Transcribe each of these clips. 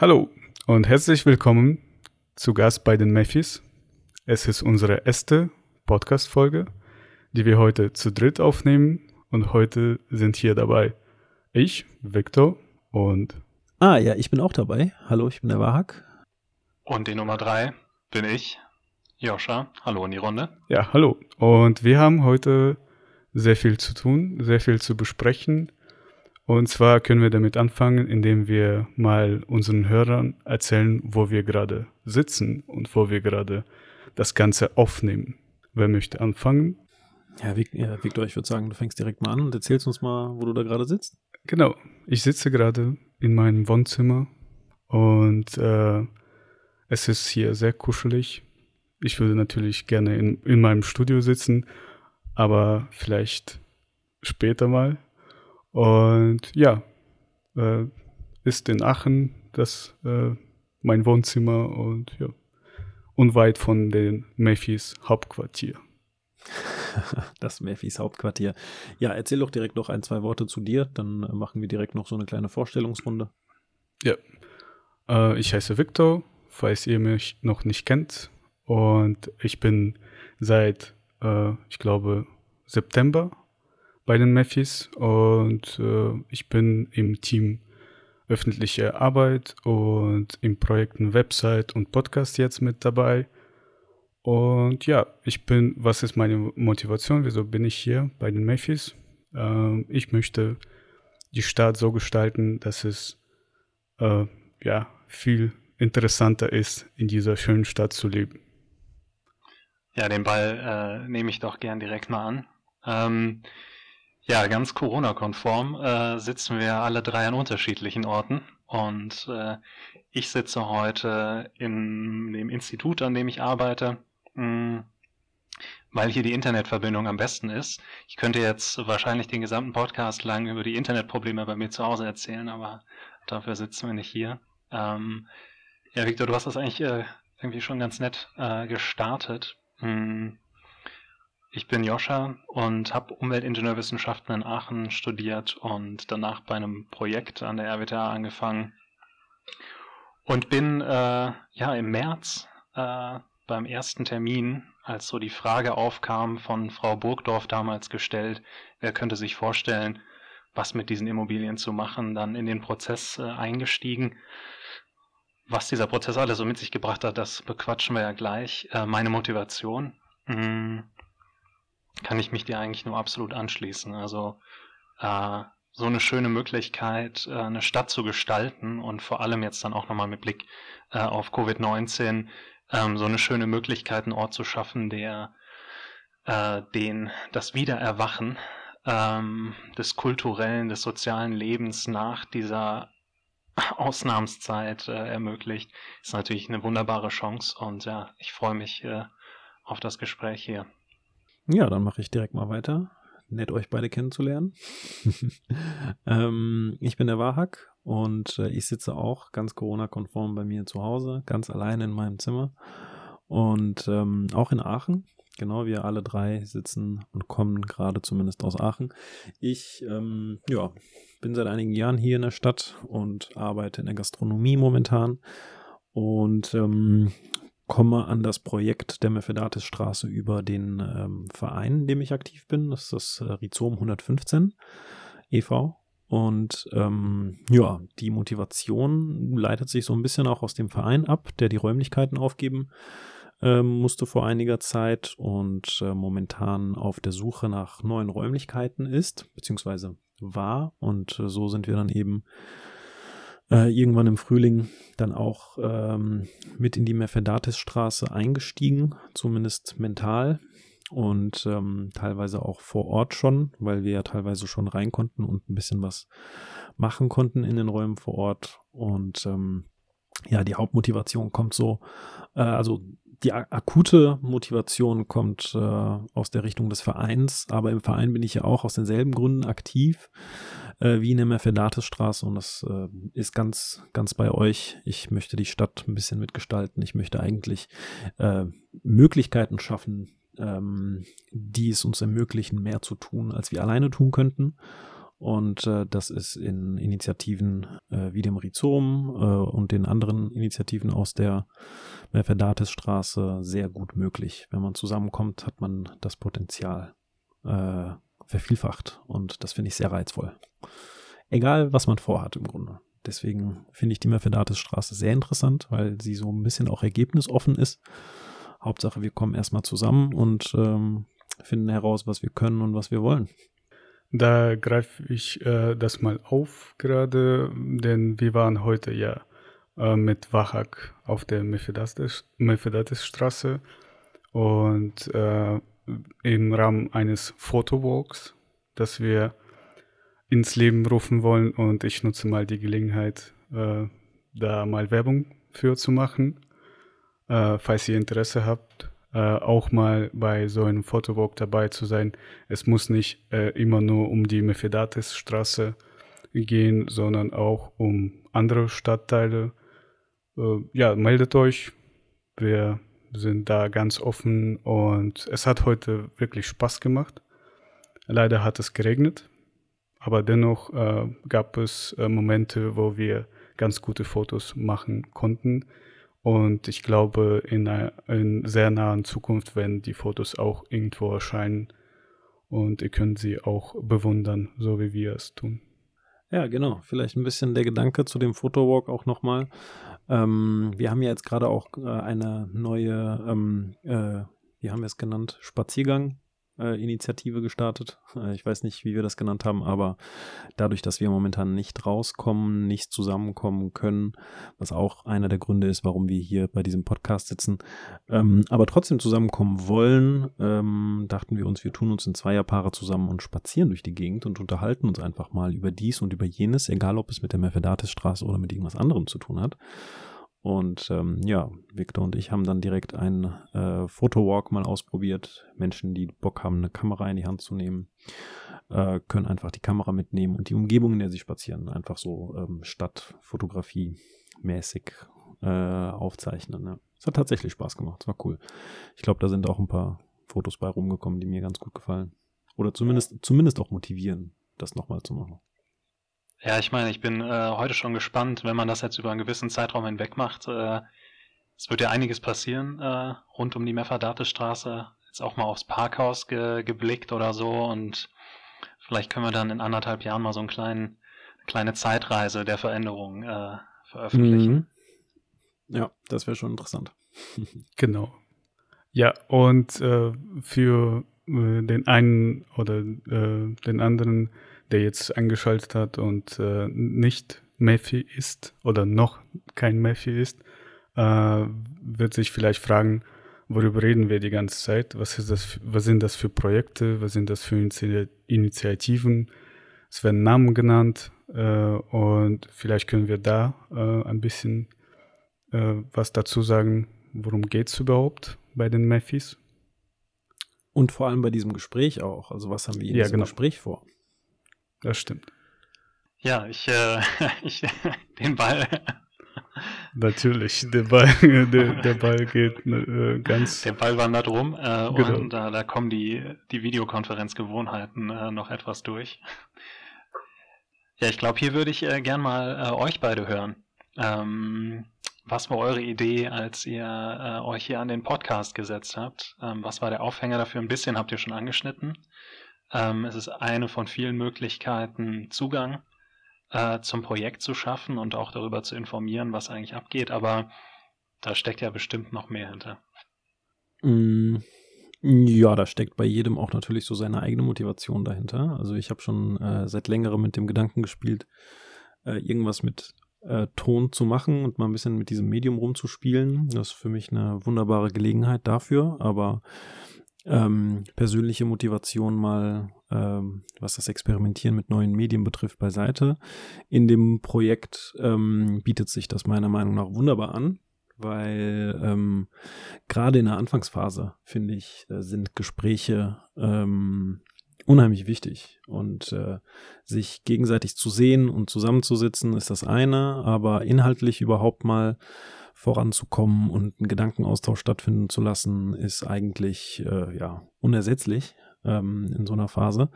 Hallo und herzlich willkommen zu Gast bei den Meffis. Es ist unsere erste Podcast-Folge, die wir heute zu dritt aufnehmen und heute sind hier dabei ich, Victor und Ah ja, ich bin auch dabei. Hallo, ich bin der Wahak. Und die Nummer drei bin ich, Joscha. Hallo in die Runde. Ja, hallo. Und wir haben heute sehr viel zu tun, sehr viel zu besprechen. Und zwar können wir damit anfangen, indem wir mal unseren Hörern erzählen, wo wir gerade sitzen und wo wir gerade das Ganze aufnehmen. Wer möchte anfangen? Ja, Victor, ich würde sagen, du fängst direkt mal an und erzählst uns mal, wo du da gerade sitzt. Genau, ich sitze gerade in meinem Wohnzimmer und äh, es ist hier sehr kuschelig. Ich würde natürlich gerne in, in meinem Studio sitzen, aber vielleicht später mal. Und ja, äh, ist in Aachen das äh, mein Wohnzimmer und ja, unweit von den Meffis Hauptquartier. das Meffis Hauptquartier. Ja, erzähl doch direkt noch ein, zwei Worte zu dir, dann äh, machen wir direkt noch so eine kleine Vorstellungsrunde. Ja, äh, ich heiße Victor, falls ihr mich noch nicht kennt. Und ich bin seit, äh, ich glaube, September bei den Meffis und äh, ich bin im Team öffentliche Arbeit und im Projekten Website und Podcast jetzt mit dabei. Und ja, ich bin, was ist meine Motivation? Wieso bin ich hier bei den Meffis? Ähm, ich möchte die Stadt so gestalten, dass es äh, ja viel interessanter ist, in dieser schönen Stadt zu leben. Ja, den Ball äh, nehme ich doch gern direkt mal an. Ähm, ja, ganz Corona-konform äh, sitzen wir alle drei an unterschiedlichen Orten. Und äh, ich sitze heute in dem Institut, an dem ich arbeite, mh, hm, weil hier die Internetverbindung am besten ist. Ich könnte jetzt wahrscheinlich den gesamten Podcast lang über die Internetprobleme bei mir zu Hause erzählen, aber dafür sitzen wir nicht hier. Ähm, ja, Victor, du hast das eigentlich äh, irgendwie schon ganz nett äh, gestartet. Hm. Ich bin Joscha und habe Umweltingenieurwissenschaften in Aachen studiert und danach bei einem Projekt an der RWTH angefangen und bin äh, ja im März äh, beim ersten Termin, als so die Frage aufkam von Frau Burgdorf damals gestellt, wer könnte sich vorstellen, was mit diesen Immobilien zu machen, dann in den Prozess äh, eingestiegen. Was dieser Prozess alles so mit sich gebracht hat, das bequatschen wir ja gleich. Äh, meine Motivation. Mh, hm, kann ich mich dir eigentlich nur absolut anschließen. Also äh, so eine schöne Möglichkeit, äh, eine Stadt zu gestalten und vor allem jetzt dann auch nochmal mit Blick äh, auf Covid-19 ähm, so eine schöne Möglichkeit, einen Ort zu schaffen, der äh, den das Wiedererwachen ähm, des kulturellen, des sozialen Lebens nach dieser Ausnahmszeit äh, ermöglicht, ist natürlich eine wunderbare Chance und ja, ich freue mich äh, auf das Gespräch hier. Ja, dann mache ich direkt mal weiter. Nett, euch beide kennenzulernen. ähm, ich bin der Wahak und äh, ich sitze auch ganz Corona-konform bei mir zu Hause, ganz alleine in meinem Zimmer. Und ähm, auch in Aachen. Genau, wir alle drei sitzen und kommen gerade zumindest aus Aachen. Ich ähm, ja, bin seit einigen Jahren hier in der Stadt und arbeite in der Gastronomie momentan. Und ähm, komme an das Projekt der Mephidatis-Straße über den ähm, Verein, in dem ich aktiv bin. Das ist das äh, Rhizom 115 e.V. Und ähm, ja, die Motivation leitet sich so ein bisschen auch aus dem Verein ab, der die Räumlichkeiten aufgeben äh, musste vor einiger Zeit und äh, momentan auf der Suche nach neuen Räumlichkeiten ist, beziehungsweise war. Und äh, so sind wir dann eben äh, irgendwann im Frühling dann auch ähm, mit in die Mephidatis-Straße eingestiegen, zumindest mental und ähm, teilweise auch vor Ort schon, weil wir ja teilweise schon rein konnten und ein bisschen was machen konnten in den Räumen vor Ort. Und ähm, ja, die Hauptmotivation kommt so, äh, also die akute Motivation kommt äh, aus der Richtung des Vereins, aber im Verein bin ich ja auch aus denselben Gründen aktiv äh, wie in der Mercedatisstraße und das äh, ist ganz, ganz bei euch. Ich möchte die Stadt ein bisschen mitgestalten. Ich möchte eigentlich äh, Möglichkeiten schaffen, ähm, die es uns ermöglichen, mehr zu tun, als wir alleine tun könnten. Und äh, das ist in Initiativen äh, wie dem Rhizom äh, und den anderen Initiativen aus der Mercedatis-Straße sehr gut möglich. Wenn man zusammenkommt, hat man das Potenzial äh, vervielfacht. Und das finde ich sehr reizvoll. Egal, was man vorhat im Grunde. Deswegen finde ich die Mercedatis-Straße sehr interessant, weil sie so ein bisschen auch ergebnisoffen ist. Hauptsache, wir kommen erstmal zusammen und ähm, finden heraus, was wir können und was wir wollen. Da greife ich äh, das mal auf gerade, denn wir waren heute ja äh, mit Wachak auf der Mephidatis-Straße und äh, im Rahmen eines Fotowalks, das wir ins Leben rufen wollen und ich nutze mal die Gelegenheit, äh, da mal Werbung für zu machen. Äh, falls ihr Interesse habt, äh, auch mal bei so einem Fotowalk dabei zu sein. Es muss nicht äh, immer nur um die Mephidatis-Straße gehen, sondern auch um andere Stadtteile. Äh, ja, meldet euch. Wir sind da ganz offen und es hat heute wirklich Spaß gemacht. Leider hat es geregnet, aber dennoch äh, gab es äh, Momente, wo wir ganz gute Fotos machen konnten. Und ich glaube, in, einer, in sehr nahen Zukunft werden die Fotos auch irgendwo erscheinen und ihr könnt sie auch bewundern, so wie wir es tun. Ja, genau. Vielleicht ein bisschen der Gedanke zu dem Fotowalk auch nochmal. Ähm, wir haben ja jetzt gerade auch äh, eine neue, ähm, äh, wie haben wir es genannt, Spaziergang Initiative gestartet. Äh, ich weiß nicht, wie wir das genannt haben, aber dadurch, dass wir momentan nicht rauskommen, nicht zusammenkommen können, was auch einer der Gründe ist, warum wir hier bei diesem Podcast sitzen, ähm, aber trotzdem zusammenkommen wollen, ähm, dachten wir uns, wir tun uns in Zweierpaare zusammen und spazieren durch die Gegend und unterhalten uns einfach mal über dies und über jenes, egal ob es mit der Mercedatis-Straße oder mit irgendwas anderem zu tun hat. Und ähm, ja, Victor und ich haben dann direkt einen äh, Fotowalk mal ausprobiert. Menschen, die Bock haben, eine Kamera in die Hand zu nehmen, äh, können einfach die Kamera mitnehmen und die Umgebung, in der sie spazieren, einfach so ähm, Stadtfotografie mäßig äh, aufzeichnen. Ja. Es hat tatsächlich Spaß gemacht, es war cool. Ich glaube, da sind auch ein paar Fotos bei rumgekommen, die mir ganz gut gefallen. Oder zumindest, zumindest auch motivieren, das nochmal zu machen. Ja, ich meine, ich bin äh, heute schon gespannt, wenn man das jetzt über einen gewissen Zeitraum hinweg macht. Äh, es wird ja einiges passieren äh, rund um die Meferdate-Straße. Jetzt auch mal aufs Parkhaus ge geblickt oder so und vielleicht können wir dann in anderthalb Jahren mal so einen kleinen, eine kleine Zeitreise der Veränderung äh, veröffentlichen. Mhm. Ja, das wäre schon interessant. genau. Ja, und äh, für äh, den einen oder äh, den anderen der jetzt eingeschaltet hat und äh, nicht Mephi ist oder noch kein Mephi ist, äh, wird sich vielleicht fragen, worüber reden wir die ganze Zeit? Was, ist das, was sind das für Projekte? Was sind das für Initiativen? Es werden Namen genannt äh, und vielleicht können wir da äh, ein bisschen äh, was dazu sagen, worum geht es überhaupt bei den Mephis? Und vor allem bei diesem Gespräch auch. Also was haben wir in ja, diesem genau. Gespräch vor? Das stimmt. Ja, ich, äh, ich den Ball. Natürlich, der Ball, der, der Ball geht äh, ganz. Der Ball wandert rum äh, genau. und äh, da kommen die, die Videokonferenzgewohnheiten äh, noch etwas durch. Ja, ich glaube, hier würde ich äh, gern mal äh, euch beide hören. Ähm, was war eure Idee, als ihr äh, euch hier an den Podcast gesetzt habt? Ähm, was war der Aufhänger dafür? Ein bisschen habt ihr schon angeschnitten. Ähm, es ist eine von vielen Möglichkeiten, Zugang äh, zum Projekt zu schaffen und auch darüber zu informieren, was eigentlich abgeht, aber da steckt ja bestimmt noch mehr hinter. Mm, ja, da steckt bei jedem auch natürlich so seine eigene Motivation dahinter. Also ich habe schon äh, seit längerem mit dem Gedanken gespielt, äh, irgendwas mit äh, Ton zu machen und mal ein bisschen mit diesem Medium rumzuspielen. Das ist für mich eine wunderbare Gelegenheit dafür, aber ähm, persönliche Motivation mal, ähm, was das Experimentieren mit neuen Medien betrifft, beiseite. In dem Projekt ähm, bietet sich das meiner Meinung nach wunderbar an, weil ähm, gerade in der Anfangsphase, finde ich, äh, sind Gespräche ähm, unheimlich wichtig. Und äh, sich gegenseitig zu sehen und zusammenzusitzen ist das eine, aber inhaltlich überhaupt mal voranzukommen und einen Gedankenaustausch stattfinden zu lassen, ist eigentlich äh, ja unersetzlich. ähm, in so einer Phase.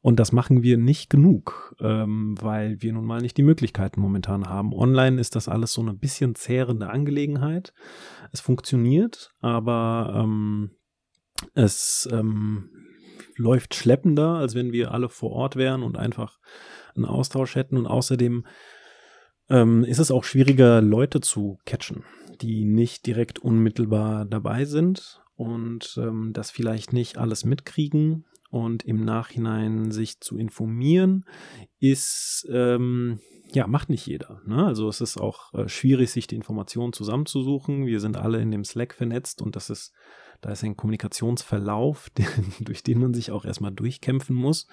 Und das machen wir nicht genug, ähm, weil wir nun mal nicht die Möglichkeiten momentan haben. Online ist das alles so eine bisschen zehrende Angelegenheit. Es funktioniert, aber ähm, es ähm, läuft schleppender, als wenn wir alle vor Ort wären und einfach einen Austausch hätten. Und außerdem ähm, ist es auch schwieriger, Leute zu catchen, die nicht direkt unmittelbar dabei sind und ähm, das vielleicht nicht alles mitkriegen und im Nachhinein sich zu informieren, ist ähm, ja macht nicht jeder. Ne? Also es ist auch äh, schwierig, sich die Informationen zusammenzusuchen. Wir sind alle in dem Slack vernetzt und das ist da ist ein Kommunikationsverlauf, den, durch den man sich auch erstmal durchkämpfen muss.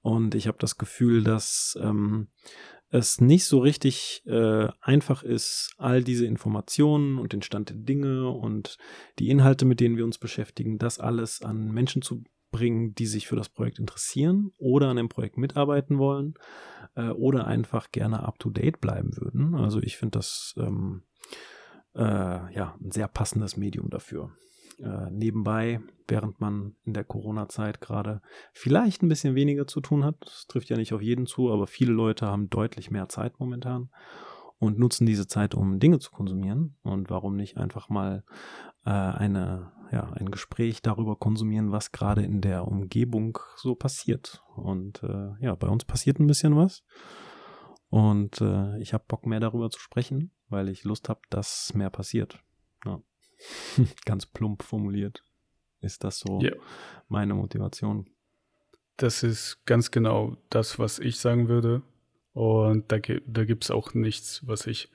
Und ich habe das Gefühl, dass ähm, es nicht so richtig äh, einfach ist, all diese Informationen und den Stand der Dinge und die Inhalte, mit denen wir uns beschäftigen, das alles an Menschen zu bringen, die sich für das Projekt interessieren oder an dem Projekt mitarbeiten wollen äh, oder einfach gerne up-to-date bleiben würden. Also ich finde das ähm, äh, ja ein sehr passendes Medium dafür äh, nebenbei, während man in der Corona-Zeit gerade vielleicht ein bisschen weniger zu tun hat. Das trifft ja nicht auf jeden zu, aber viele Leute haben deutlich mehr Zeit momentan und nutzen diese Zeit, um Dinge zu konsumieren. Und warum nicht einfach mal äh, eine, ja, ein Gespräch darüber konsumieren, was gerade in der Umgebung so passiert. Und äh, ja, bei uns passiert ein bisschen was. Und äh, ich habe Bock mehr darüber zu sprechen, weil ich Lust habe, dass mehr passiert. Ja. Ganz plump formuliert ist das so yeah. meine Motivation. Das ist ganz genau das, was ich sagen würde. Und da, da gibt es auch nichts, was ich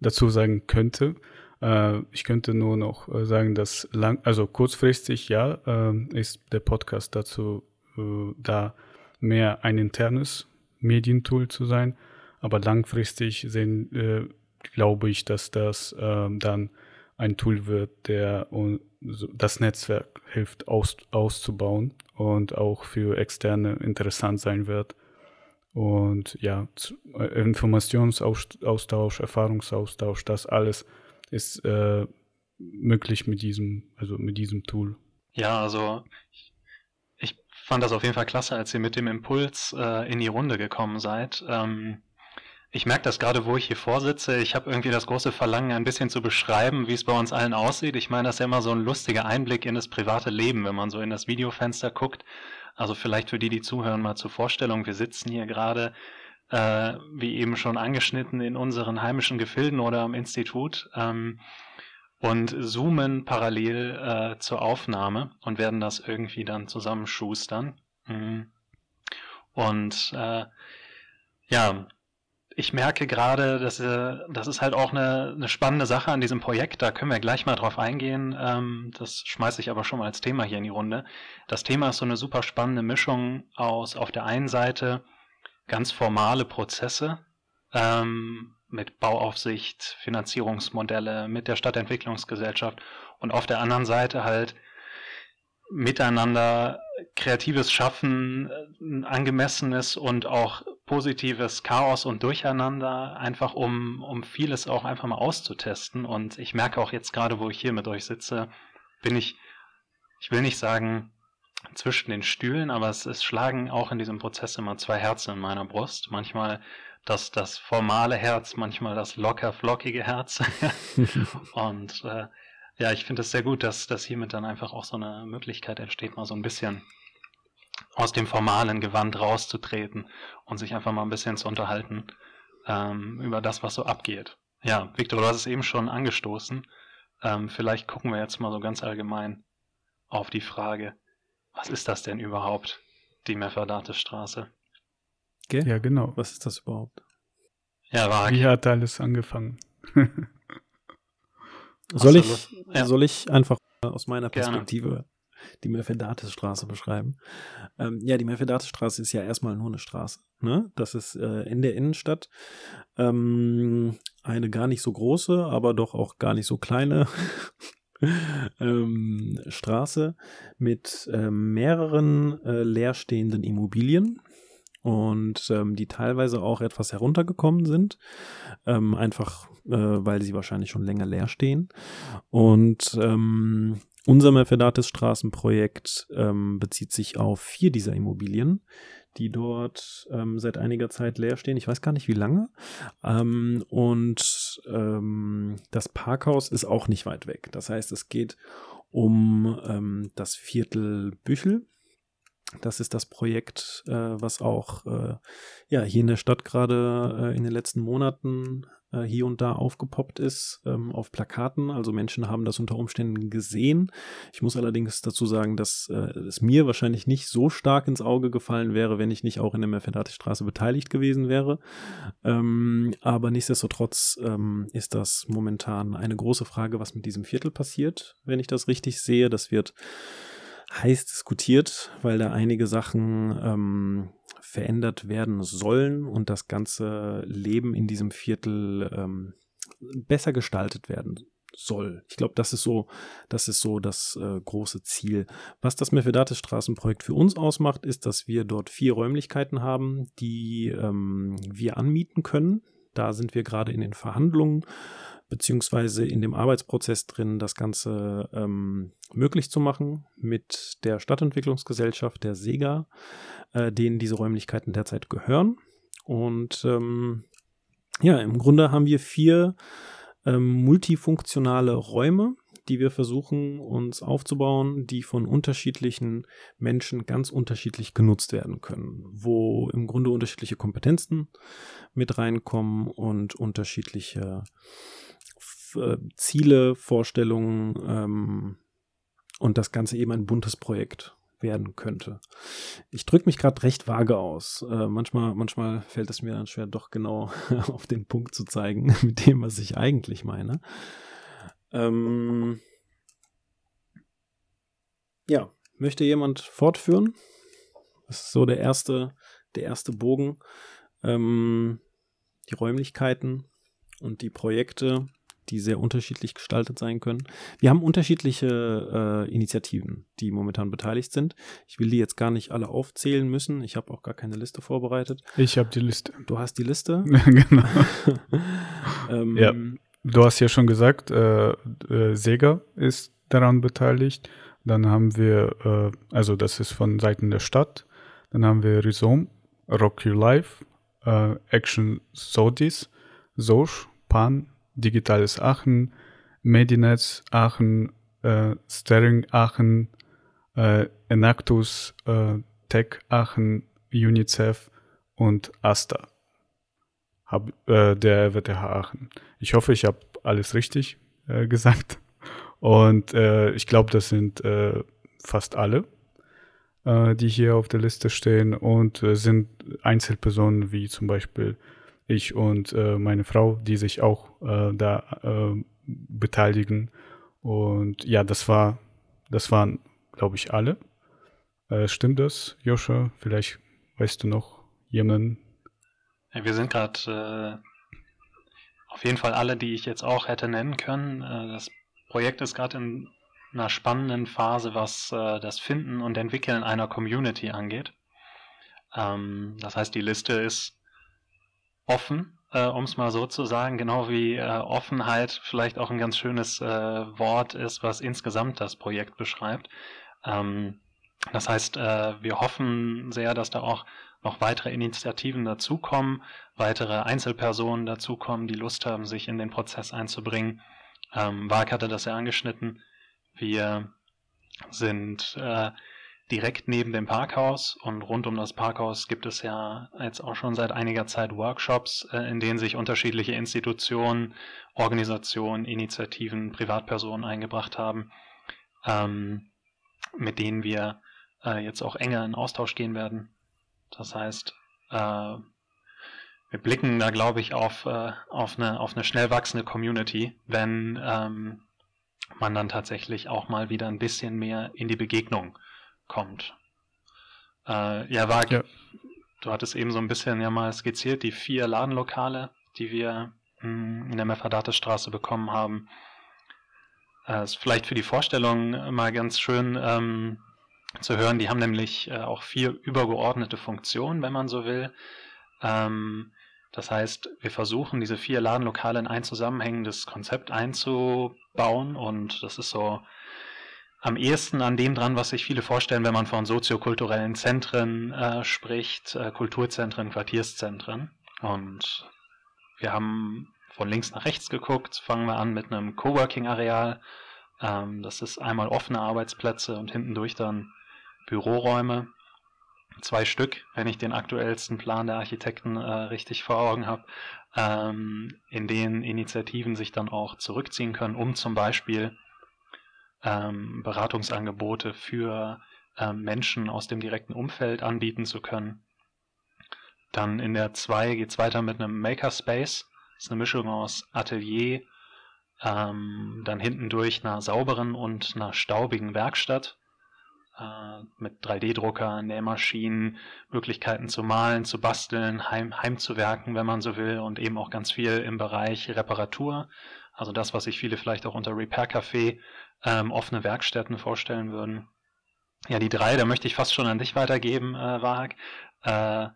dazu sagen könnte. Äh, ich könnte nur noch äh, sagen, dass lang, also kurzfristig ja, äh, ist der Podcast dazu äh, da, mehr ein internes Medientool zu sein. Aber langfristig sehen, äh, glaube ich, dass das ähm, dann ein Tool wird, der das Netzwerk hilft aus, auszubauen und auch für Externe interessant sein wird. Und ja, äh, Informationsaustausch, Erfahrungsaustausch, das alles ist äh, möglich mit diesem, also mit diesem Tool. Ja, also ich, ich fand das auf jeden Fall klasse, als ihr mit dem Impuls äh, in die Runde gekommen seid. Ähm, ich merke das gerade, wo ich hier vorsitze. Ich habe irgendwie das große Verlangen, ein bisschen zu beschreiben, wie es bei uns allen aussieht. Ich meine, das ist ja immer so ein lustiger Einblick in das private Leben, wenn man so in das Videofenster guckt. Also vielleicht für die, die zuhören, mal zur Vorstellung. Wir sitzen hier gerade, äh, wie eben schon angeschnitten, in unseren heimischen Gefilden oder am Institut ähm, und zoomen parallel äh, zur Aufnahme und werden das irgendwie dann zusammenschustern. Mhm. Und äh, ja, ich merke gerade, dass äh, das ist halt auch eine, eine spannende Sache an diesem Projekt. Da können wir gleich mal drauf eingehen. Ähm, das schmeiße ich aber schon mal als Thema hier in die Runde. Das Thema ist so eine super spannende Mischung aus auf der einen Seite ganz formale Prozesse ähm, mit Bauaufsicht, Finanzierungsmodelle, mit der Stadtentwicklungsgesellschaft und auf der anderen Seite halt miteinander kreatives Schaffen, ein angemessenes und auch positives Chaos und Durcheinander, einfach um, um vieles auch einfach mal auszutesten. Und ich merke auch jetzt gerade, wo ich hier mit euch sitze, bin ich, ich will nicht sagen zwischen den Stühlen, aber es, es schlagen auch in diesem Prozess immer zwei Herzen in meiner Brust. Manchmal das, das formale Herz, manchmal das locker flockige Herz. und äh, ja, ich finde es sehr gut, dass, dass hiermit dann einfach auch so eine Möglichkeit entsteht, mal so ein bisschen aus dem formalen Gewand rauszutreten und sich einfach mal ein bisschen zu unterhalten ähm, über das, was so abgeht. Ja, Victor, du hast es eben schon angestoßen. Ähm, vielleicht gucken wir jetzt mal so ganz allgemein auf die Frage, was ist das denn überhaupt, die Meferdate-Straße? Okay. Ja, genau. Was ist das überhaupt? Ja, war Wie hat alles angefangen? soll, ich, ja. soll ich einfach aus meiner Perspektive Gerne die Mefedates-Straße beschreiben. Ähm, ja, die Mefedates-Straße ist ja erstmal nur eine Straße. Ne? Das ist äh, in der Innenstadt ähm, eine gar nicht so große, aber doch auch gar nicht so kleine ähm, Straße mit äh, mehreren äh, leerstehenden Immobilien und ähm, die teilweise auch etwas heruntergekommen sind, ähm, einfach äh, weil sie wahrscheinlich schon länger leer stehen. Und ähm, unser Mercedes Straßenprojekt ähm, bezieht sich auf vier dieser Immobilien, die dort ähm, seit einiger Zeit leer stehen. Ich weiß gar nicht wie lange. Ähm, und ähm, das Parkhaus ist auch nicht weit weg. Das heißt, es geht um ähm, das Viertel Büchel. Das ist das Projekt, äh, was auch äh, ja, hier in der Stadt gerade äh, in den letzten Monaten äh, hier und da aufgepoppt ist ähm, auf Plakaten. Also Menschen haben das unter Umständen gesehen. Ich muss allerdings dazu sagen, dass äh, es mir wahrscheinlich nicht so stark ins Auge gefallen wäre, wenn ich nicht auch in der Merfedati-Straße beteiligt gewesen wäre. Ähm, aber nichtsdestotrotz ähm, ist das momentan eine große Frage, was mit diesem Viertel passiert, wenn ich das richtig sehe. Das wird heiß diskutiert, weil da einige Sachen ähm, verändert werden sollen und das ganze Leben in diesem Viertel ähm, besser gestaltet werden soll. Ich glaube, das ist so, das ist so das äh, große Ziel. Was das Mephidates Straßenprojekt für uns ausmacht, ist, dass wir dort vier Räumlichkeiten haben, die ähm, wir anmieten können. Da sind wir gerade in den Verhandlungen beziehungsweise in dem Arbeitsprozess drin, das Ganze ähm, möglich zu machen mit der Stadtentwicklungsgesellschaft, der SEGA, äh, denen diese Räumlichkeiten derzeit gehören. Und ähm, ja, im Grunde haben wir vier ähm, multifunktionale Räume, die wir versuchen uns aufzubauen, die von unterschiedlichen Menschen ganz unterschiedlich genutzt werden können, wo im Grunde unterschiedliche Kompetenzen mit reinkommen und unterschiedliche äh, Ziele, Vorstellungen ähm, und das Ganze eben ein buntes Projekt werden könnte. Ich drücke mich gerade recht vage aus. Äh, manchmal, manchmal fällt es mir dann schwer, doch genau auf den Punkt zu zeigen, mit dem, was ich eigentlich meine. Ähm ja, möchte jemand fortführen? Das ist so der erste, der erste Bogen. Ähm, die Räumlichkeiten und die Projekte, die sehr unterschiedlich gestaltet sein können. Wir haben unterschiedliche äh, Initiativen, die momentan beteiligt sind. Ich will die jetzt gar nicht alle aufzählen müssen. Ich habe auch gar keine Liste vorbereitet. Ich habe die Liste. Du hast die Liste? genau. ähm, ja. Du hast ja schon gesagt, äh, äh, Sega ist daran beteiligt. Dann haben wir, äh, also das ist von Seiten der Stadt. Dann haben wir Rhizome, Rock Your Life, äh, Action Sodis, Soch, Pan, Digitales Aachen, Medinetz Aachen, äh, Sterling Aachen, äh, Enactus, äh, Tech Aachen, UNICEF und ASTA, hab, äh, der WTH Aachen. Ich hoffe, ich habe alles richtig äh, gesagt. Und äh, ich glaube, das sind äh, fast alle, äh, die hier auf der Liste stehen und äh, sind Einzelpersonen wie zum Beispiel ich und äh, meine Frau, die sich auch äh, da äh, beteiligen. Und ja, das war, das waren, glaube ich, alle. Äh, stimmt das, Joscha? Vielleicht weißt du noch jemanden? Ja, wir sind gerade äh, auf jeden Fall alle, die ich jetzt auch hätte nennen können. Äh, das Projekt ist gerade in einer spannenden Phase, was das Finden und Entwickeln einer Community angeht. Ähm, das heißt, die Liste ist offen, äh, um es mal so zu sagen, genau wie äh, Offenheit vielleicht auch ein ganz schönes äh, Wort ist, was insgesamt das Projekt beschreibt. Ähm, das heißt, äh, wir hoffen sehr, dass da auch noch weitere Initiativen dazukommen, weitere Einzelpersonen dazukommen, die Lust haben, sich in den Prozess einzubringen. Ähm, Wag hatte das ja angeschnitten. Wir sind äh, direkt neben dem Parkhaus und rund um das Parkhaus gibt es ja jetzt auch schon seit einiger Zeit Workshops, äh, in denen sich unterschiedliche Institutionen, Organisationen, Initiativen, Privatpersonen eingebracht haben, ähm, mit denen wir äh, jetzt auch enger in Austausch gehen werden. Das heißt, äh, wir blicken da, glaube ich, auf, auf, eine, auf eine schnell wachsende Community, wenn ähm, man dann tatsächlich auch mal wieder ein bisschen mehr in die Begegnung kommt. Äh, ja, war, ja. du hattest eben so ein bisschen ja mal skizziert, die vier Ladenlokale, die wir mh, hm, in der Mefadates-Straße bekommen haben. Äh, ist vielleicht für die Vorstellung mal ganz schön ähm, zu hören. Die haben nämlich äh, auch vier übergeordnete Funktionen, wenn man so will. Ähm, das heißt, wir versuchen, diese vier Ladenlokale in ein zusammenhängendes Konzept einzubauen und das ist so am ehesten an dem dran, was sich viele vorstellen, wenn man von soziokulturellen Zentren äh, spricht, äh, Kulturzentren, Quartierszentren. Und wir haben von links nach rechts geguckt, fangen wir an mit einem Coworking-Areal. Ähm, das ist einmal offene Arbeitsplätze und hinten durch dann Büroräume. Zwei Stück, wenn ich den aktuellsten Plan der Architekten äh, richtig vor Augen habe, ähm, in denen Initiativen sich dann auch zurückziehen können, um zum Beispiel ähm, Beratungsangebote für ähm, Menschen aus dem direkten Umfeld anbieten zu können. Dann in der 2 geht es weiter mit einem Makerspace. Das ist eine Mischung aus Atelier, ähm, dann hinten durch einer sauberen und einer staubigen Werkstatt äh, mit 3D-Drucker, Nähmaschinen, Möglichkeiten zu malen, zu basteln, heim, heimzuwerken, wenn man so will, und eben auch ganz viel im Bereich Reparatur. Also das, was sich viele vielleicht auch unter Repair Café ähm, offene Werkstätten vorstellen würden. Ja, die drei, da möchte ich fast schon an dich weitergeben, äh, Wahag. Äh,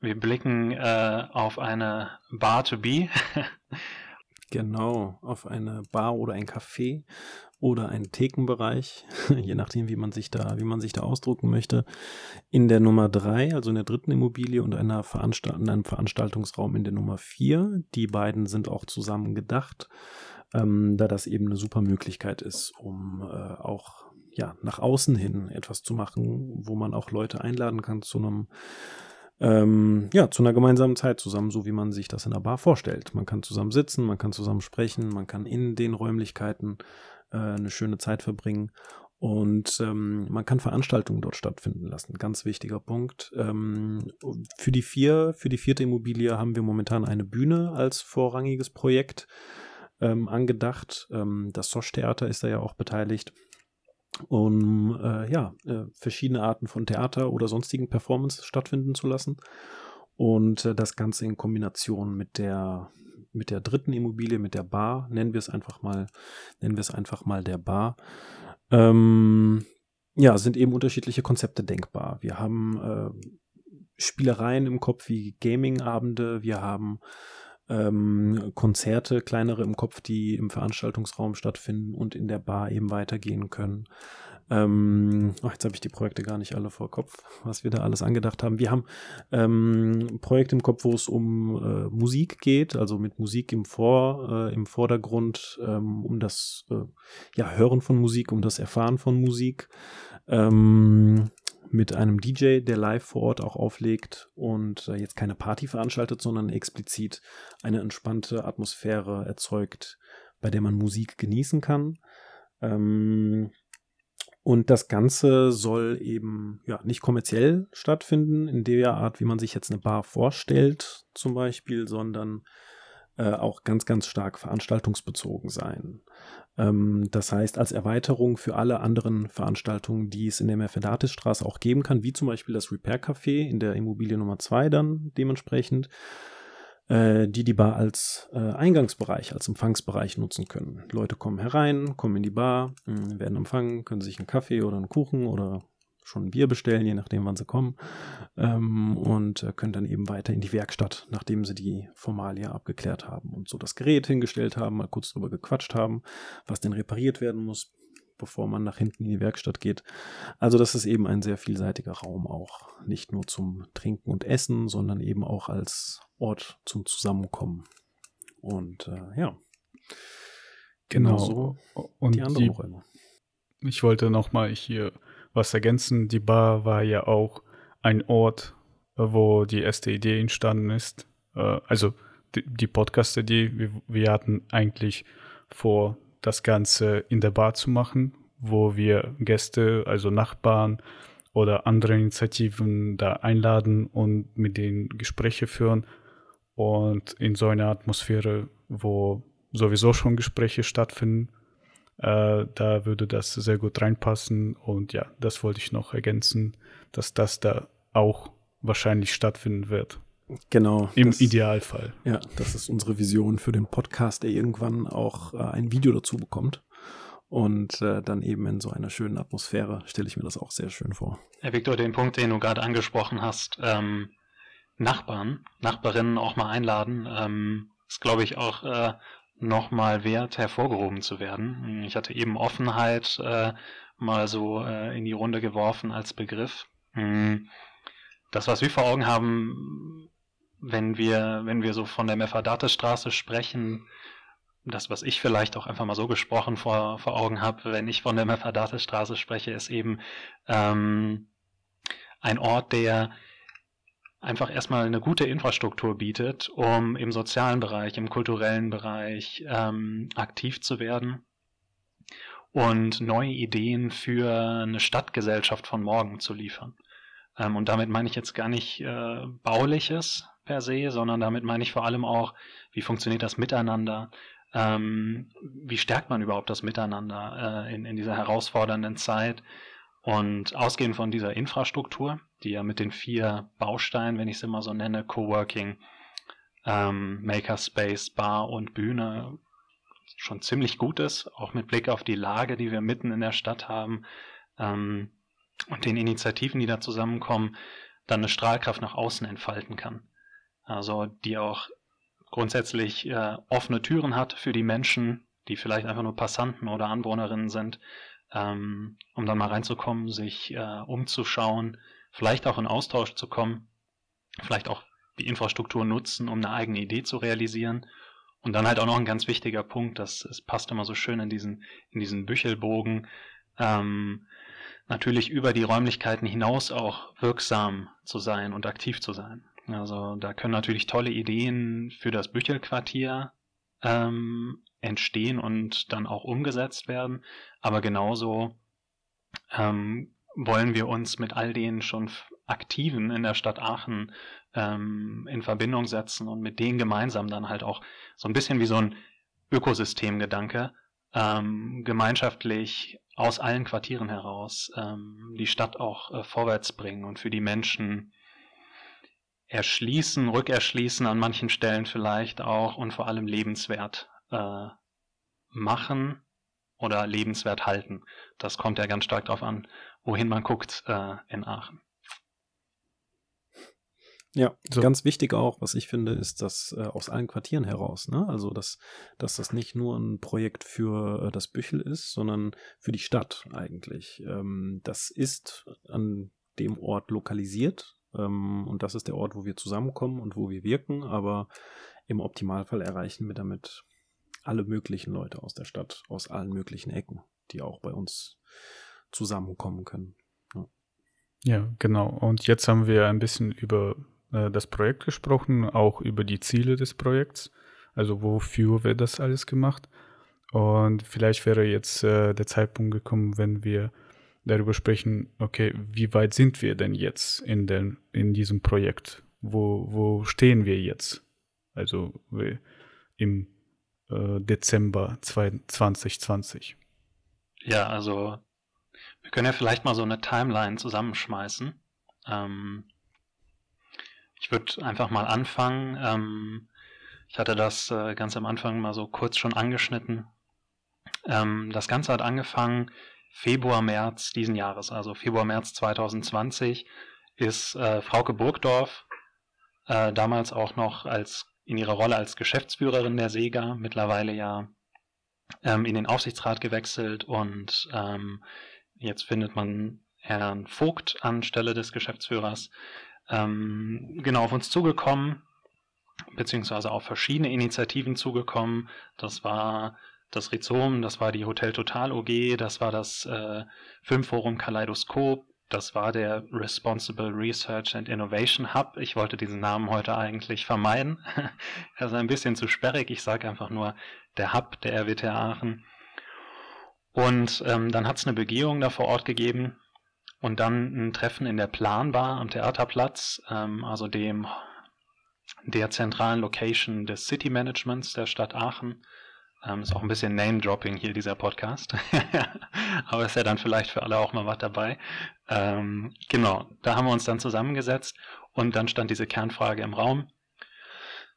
wir blicken äh, auf eine Bar to be. genau, auf eine Bar oder ein Café oder einen Thekenbereich, je nachdem, wie man sich da, wie man sich da ausdrucken möchte. In der Nummer drei, also in der dritten Immobilie und einer Veranstalt in einem Veranstaltungsraum in der Nummer vier. Die beiden sind auch zusammen gedacht ähm, da das eben eine super Möglichkeit ist, um äh, auch ja, nach außen hin etwas zu machen, wo man auch Leute einladen kann zu einem ähm, ja, zu einer gemeinsamen Zeit zusammen, so wie man sich das in einer Bar vorstellt. Man kann zusammen sitzen, man kann zusammen sprechen, man kann in den Räumlichkeiten äh, eine schöne Zeit verbringen und ähm, man kann Veranstaltungen dort stattfinden lassen. Ganz wichtiger Punkt. Ähm, für die vier, für die vierte Immobilie haben wir momentan eine Bühne als vorrangiges Projekt ähm, angedacht. Ähm, das Sosch-Theater ist da ja auch beteiligt, um äh, ja, äh, verschiedene Arten von Theater oder sonstigen Performances stattfinden zu lassen. Und äh, das Ganze in Kombination mit der mit der dritten Immobilie, mit der Bar, nennen wir es einfach mal, nennen wir es einfach mal der Bar. Ähm, ja, sind eben unterschiedliche Konzepte denkbar. Wir haben äh, Spielereien im Kopf wie Gaming-Abende, wir haben ähm, Konzerte, kleinere im Kopf, die im Veranstaltungsraum stattfinden und in der Bar eben weitergehen können. Ähm, oh, jetzt habe ich die Projekte gar nicht alle vor Kopf, was wir da alles angedacht haben. Wir haben ähm, Projekte im Kopf, wo es um äh, Musik geht, also mit Musik im, Vor, äh, im Vordergrund, ähm, um das äh, ja, Hören von Musik, um das Erfahren von Musik. Ähm, mit einem DJ, der live vor Ort auch auflegt und äh, jetzt keine Party veranstaltet, sondern explizit eine entspannte Atmosphäre erzeugt, bei der man Musik genießen kann. Ähm, und das Ganze soll eben ja nicht kommerziell stattfinden, in der Art, wie man sich jetzt eine Bar vorstellt, zum Beispiel, sondern äh, auch ganz, ganz stark veranstaltungsbezogen sein. Ähm, das heißt, als Erweiterung für alle anderen Veranstaltungen, die es in der Mercedatisstraße auch geben kann, wie zum Beispiel das Repair Café in der Immobilie Nummer 2 dann dementsprechend, die die Bar als äh, Eingangsbereich, als Empfangsbereich nutzen können. Leute kommen herein, kommen in die Bar, werden empfangen, können sich einen Kaffee oder einen Kuchen oder schon ein Bier bestellen, je nachdem, wann sie kommen. Ähm, und äh, können dann eben weiter in die Werkstatt, nachdem sie die Formalia abgeklärt haben und so das Gerät hingestellt haben, mal kurz drüber gequatscht haben, was denn repariert werden muss, bevor man nach hinten in die Werkstatt geht. Also das ist eben ein sehr vielseitiger Raum auch. Nicht nur zum Trinken und Essen, sondern eben auch als Ort zum Zusammenkommen. Und äh, ja. Genau. So und die anderen die, Räume. Ich wollte nochmal hier was ergänzen. Die Bar war ja auch ein Ort, wo die erste Idee entstanden ist. Äh, also die, die Podcast-Idee, wir, wir hatten eigentlich vor, das Ganze in der Bar zu machen, wo wir Gäste, also Nachbarn oder andere Initiativen da einladen und mit denen Gespräche führen. Und in so einer Atmosphäre, wo sowieso schon Gespräche stattfinden, äh, da würde das sehr gut reinpassen. Und ja, das wollte ich noch ergänzen, dass das da auch wahrscheinlich stattfinden wird. Genau. Im das, Idealfall. Ja, das ist unsere Vision für den Podcast, der irgendwann auch äh, ein Video dazu bekommt. Und äh, dann eben in so einer schönen Atmosphäre stelle ich mir das auch sehr schön vor. Herr Victor, den Punkt, den du gerade angesprochen hast, ähm, Nachbarn, Nachbarinnen auch mal einladen, ähm, ist, glaube ich, auch äh, nochmal wert, hervorgehoben zu werden. Ich hatte eben Offenheit äh, mal so äh, in die Runde geworfen als Begriff. Hm. Das, was wir vor Augen haben, wenn wir, wenn wir so von der Mefadates-Straße sprechen, das, was ich vielleicht auch einfach mal so gesprochen vor, vor Augen habe, wenn ich von der Mefadates-Straße spreche, ist eben ähm, ein Ort, der einfach erstmal eine gute Infrastruktur bietet, um im sozialen Bereich, im kulturellen Bereich ähm, aktiv zu werden und neue Ideen für eine Stadtgesellschaft von morgen zu liefern. Ähm, und damit meine ich jetzt gar nicht äh, bauliches per se, sondern damit meine ich vor allem auch, wie funktioniert das Miteinander, ähm, wie stärkt man überhaupt das Miteinander äh, in, in dieser herausfordernden Zeit und ausgehend von dieser Infrastruktur, die ja mit den vier Bausteinen, wenn ich sie mal so nenne, Coworking, ähm, Makerspace, Bar und Bühne, schon ziemlich gut ist, auch mit Blick auf die Lage, die wir mitten in der Stadt haben ähm, und den Initiativen, die da zusammenkommen, dann eine Strahlkraft nach außen entfalten kann. Also die auch grundsätzlich äh, offene Türen hat für die Menschen, die vielleicht einfach nur Passanten oder Anwohnerinnen sind, ähm, um dann mal reinzukommen, sich äh, umzuschauen, vielleicht auch in Austausch zu kommen, vielleicht auch die Infrastruktur nutzen, um eine eigene Idee zu realisieren. Und dann halt auch noch ein ganz wichtiger Punkt, dass es passt immer so schön in diesen, in diesen Büchelbogen, ähm, natürlich über die Räumlichkeiten hinaus auch wirksam zu sein und aktiv zu sein. Also da können natürlich tolle Ideen für das Büchelquartier ähm, entstehen und dann auch umgesetzt werden. Aber genauso ähm, wollen wir uns mit all den schon Aktiven in der Stadt Aachen ähm, in Verbindung setzen und mit denen gemeinsam dann halt auch so ein bisschen wie so ein Ökosystemgedanke ähm, gemeinschaftlich aus allen Quartieren heraus ähm, die Stadt auch äh, vorwärts bringen und für die Menschen erschließen, rückerschließen an manchen Stellen vielleicht auch und vor allem lebenswert äh, machen oder lebenswert halten. Das kommt ja ganz stark darauf an, wohin man guckt äh, in Aachen. Ja, so. ganz wichtig auch, was ich finde, ist das äh, aus allen Quartieren heraus. Ne? Also, dass, dass das nicht nur ein Projekt für äh, das Büchel ist, sondern für die Stadt eigentlich. Ähm, das ist an dem Ort lokalisiert ähm, und das ist der Ort, wo wir zusammenkommen und wo wir wirken, aber im Optimalfall erreichen wir damit alle möglichen Leute aus der Stadt, aus allen möglichen Ecken, die auch bei uns zusammenkommen können. Ja, ja genau. Und jetzt haben wir ein bisschen über äh, das Projekt gesprochen, auch über die Ziele des Projekts, also wofür wird das alles gemacht. Und vielleicht wäre jetzt äh, der Zeitpunkt gekommen, wenn wir darüber sprechen, okay, wie weit sind wir denn jetzt in, den, in diesem Projekt? Wo, wo stehen wir jetzt? Also im äh, Dezember 2020. Ja, also wir können ja vielleicht mal so eine Timeline zusammenschmeißen. Ähm, ich würde einfach mal anfangen. Ähm, ich hatte das äh, ganz am Anfang mal so kurz schon angeschnitten. Ähm, das Ganze hat angefangen Februar, März diesen Jahres, also Februar, März 2020, ist äh, Frauke Burgdorf, äh, damals auch noch als in ihrer Rolle als Geschäftsführerin der Sega, mittlerweile ja ähm, in den Aufsichtsrat gewechselt und ähm, jetzt findet man Herrn Vogt anstelle des Geschäftsführers, ähm, genau auf uns zugekommen, beziehungsweise auf verschiedene Initiativen zugekommen. Das war das Rhizom, das war die Hotel Total OG, das war das äh, Filmforum Kaleidoskop, das war der Responsible Research and Innovation Hub. Ich wollte diesen Namen heute eigentlich vermeiden. er ist ein bisschen zu sperrig. Ich sage einfach nur der Hub der RWTH Aachen. Und ähm, dann hat es eine Begehung da vor Ort gegeben und dann ein Treffen in der Planbar am Theaterplatz, ähm, also dem der zentralen Location des City Managements der Stadt Aachen. Ähm, ist auch ein bisschen Name-Dropping hier, dieser Podcast. Aber ist ja dann vielleicht für alle auch mal was dabei. Ähm, genau, da haben wir uns dann zusammengesetzt und dann stand diese Kernfrage im Raum.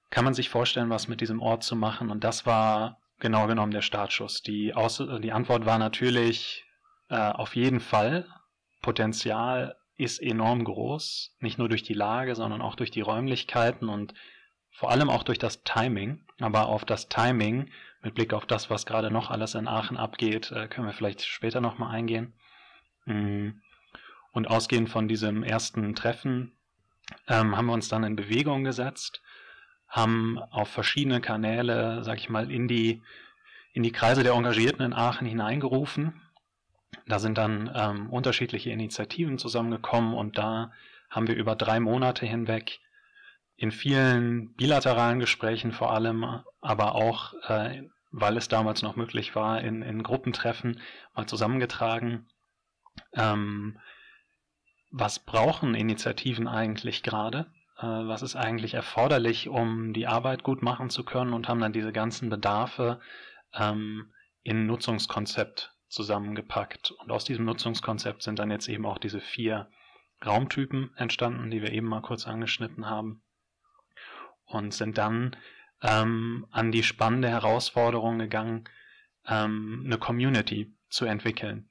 Kann man sich vorstellen, was mit diesem Ort zu machen? Und das war genau genommen der Startschuss. Die, Aus die Antwort war natürlich äh, auf jeden Fall. Potenzial ist enorm groß, nicht nur durch die Lage, sondern auch durch die Räumlichkeiten und vor allem auch durch das Timing. Aber auf das Timing mit Blick auf das, was gerade noch alles in Aachen abgeht, äh, können wir vielleicht später nochmal eingehen. Mm. Und ausgehend von diesem ersten Treffen ähm, haben wir uns dann in Bewegung gesetzt, haben auf verschiedene Kanäle, sag ich mal, in die, in die Kreise der Engagierten in Aachen hineingerufen. Da sind dann ähm, unterschiedliche Initiativen zusammengekommen und da haben wir über drei Monate hinweg in vielen bilateralen Gesprächen vor allem, aber auch, äh, weil es damals noch möglich war, in, in Gruppentreffen mal zusammengetragen, ähm, was brauchen Initiativen eigentlich gerade? Äh, was ist eigentlich erforderlich, um die Arbeit gut machen zu können und haben dann diese ganzen Bedarfe ähm, in Nutzungskonzept zusammengepackt. Und aus diesem Nutzungskonzept sind dann jetzt eben auch diese vier Raumtypen entstanden, die wir eben mal kurz angeschnitten haben und sind dann ähm, an die spannende Herausforderung gegangen, ähm, eine Community zu entwickeln.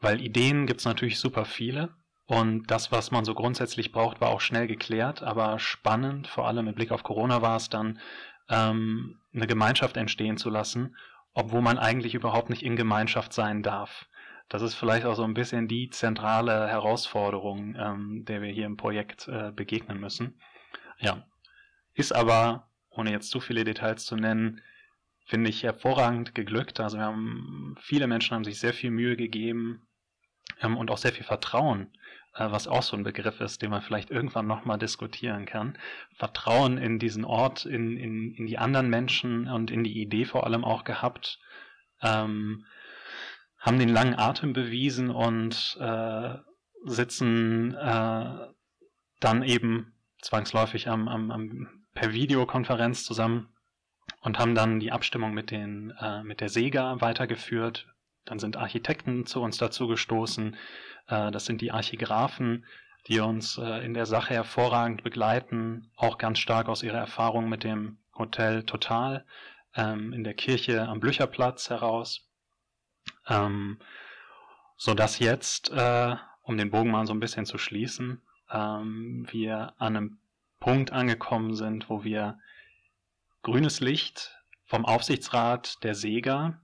Weil Ideen gibt's natürlich super viele und das, was man so grundsätzlich braucht, war auch schnell geklärt, aber spannend, vor allem mit Blick auf Corona war es dann, ähm, eine Gemeinschaft entstehen zu lassen, obwohl man eigentlich überhaupt nicht in Gemeinschaft sein darf. Das ist vielleicht auch so ein bisschen die zentrale Herausforderung, ähm, der wir hier im Projekt äh, begegnen müssen. Ja, ist aber, ohne jetzt zu viele Details zu nennen, finde ich hervorragend geglückt. Also wir haben, viele Menschen haben sich sehr viel Mühe gegeben ähm, und auch sehr viel Vertrauen, äh, was auch so ein Begriff ist, den man vielleicht irgendwann nochmal diskutieren kann. Vertrauen in diesen Ort, in, in, in die anderen Menschen und in die Idee vor allem auch gehabt. Ähm, haben den langen Atem bewiesen und äh, sitzen äh, dann eben zwangsläufig am, am, am per Videokonferenz zusammen und haben dann die Abstimmung mit den äh, mit der Sega weitergeführt. Dann sind Architekten zu uns dazu gestoßen. Äh, das sind die Archigrafen, die uns äh, in der Sache hervorragend begleiten, auch ganz stark aus ihrer Erfahrung mit dem Hotel Total ähm, in der Kirche am Blücherplatz heraus. Ähm, so dass jetzt, äh, um den Bogen mal so ein bisschen zu schließen, ähm, wir an einem Punkt angekommen sind, wo wir grünes Licht vom Aufsichtsrat der Sega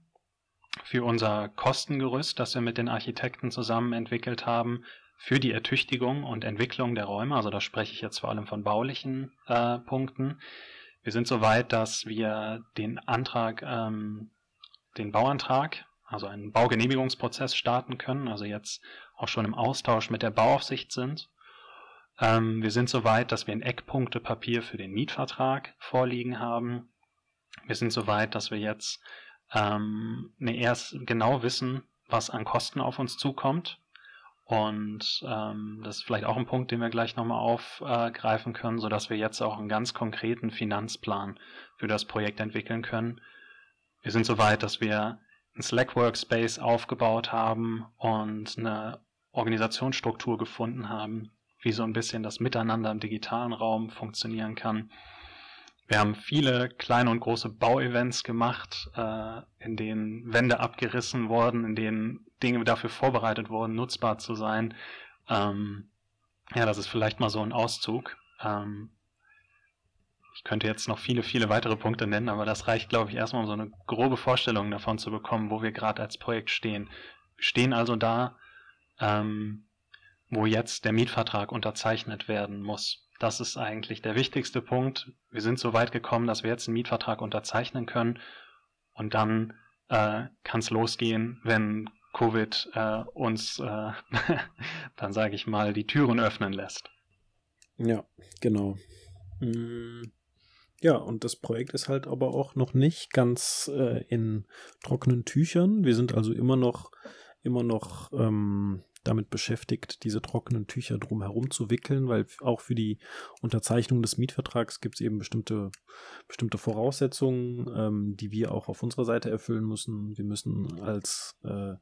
für unser Kostengerüst, das wir mit den Architekten zusammen entwickelt haben, für die Ertüchtigung und Entwicklung der Räume, also da spreche ich jetzt vor allem von baulichen äh, Punkten. Wir sind so weit, dass wir den Antrag, ähm, den Bauantrag, also einen Baugenehmigungsprozess starten können, also jetzt auch schon im Austausch mit der Bauaufsicht sind ähm, wir sind so weit, dass wir ein Eckpunktepapier für den Mietvertrag vorliegen haben. Wir sind so weit, dass wir jetzt ähm, ne, erst genau wissen, was an Kosten auf uns zukommt. Und ähm, das ist vielleicht auch ein Punkt, den wir gleich nochmal aufgreifen können, sodass wir jetzt auch einen ganz konkreten Finanzplan für das Projekt entwickeln können. Wir sind so weit, dass wir ein Slack Workspace aufgebaut haben und eine Organisationsstruktur gefunden haben, wie so ein bisschen das Miteinander im digitalen Raum funktionieren kann. Wir haben viele kleine und große Bauevents gemacht, äh, in denen Wände abgerissen wurden, in denen Dinge dafür vorbereitet wurden, nutzbar zu sein. Ähm, ja, das ist vielleicht mal so ein Auszug. Ähm, ich könnte jetzt noch viele, viele weitere Punkte nennen, aber das reicht, glaube ich, erstmal, um so eine grobe Vorstellung davon zu bekommen, wo wir gerade als Projekt stehen. Wir stehen also da, ähm, wo jetzt der Mietvertrag unterzeichnet werden muss. Das ist eigentlich der wichtigste Punkt. Wir sind so weit gekommen, dass wir jetzt einen Mietvertrag unterzeichnen können und dann äh, kann es losgehen, wenn Covid äh, uns äh, dann sage ich mal die Türen öffnen lässt. Ja, genau. Mm, ja, und das Projekt ist halt aber auch noch nicht ganz äh, in trockenen Tüchern. Wir sind also immer noch immer noch ähm, damit beschäftigt, diese trockenen Tücher drumherum zu wickeln, weil auch für die Unterzeichnung des Mietvertrags gibt es eben bestimmte, bestimmte Voraussetzungen, ähm, die wir auch auf unserer Seite erfüllen müssen. Wir müssen als äh,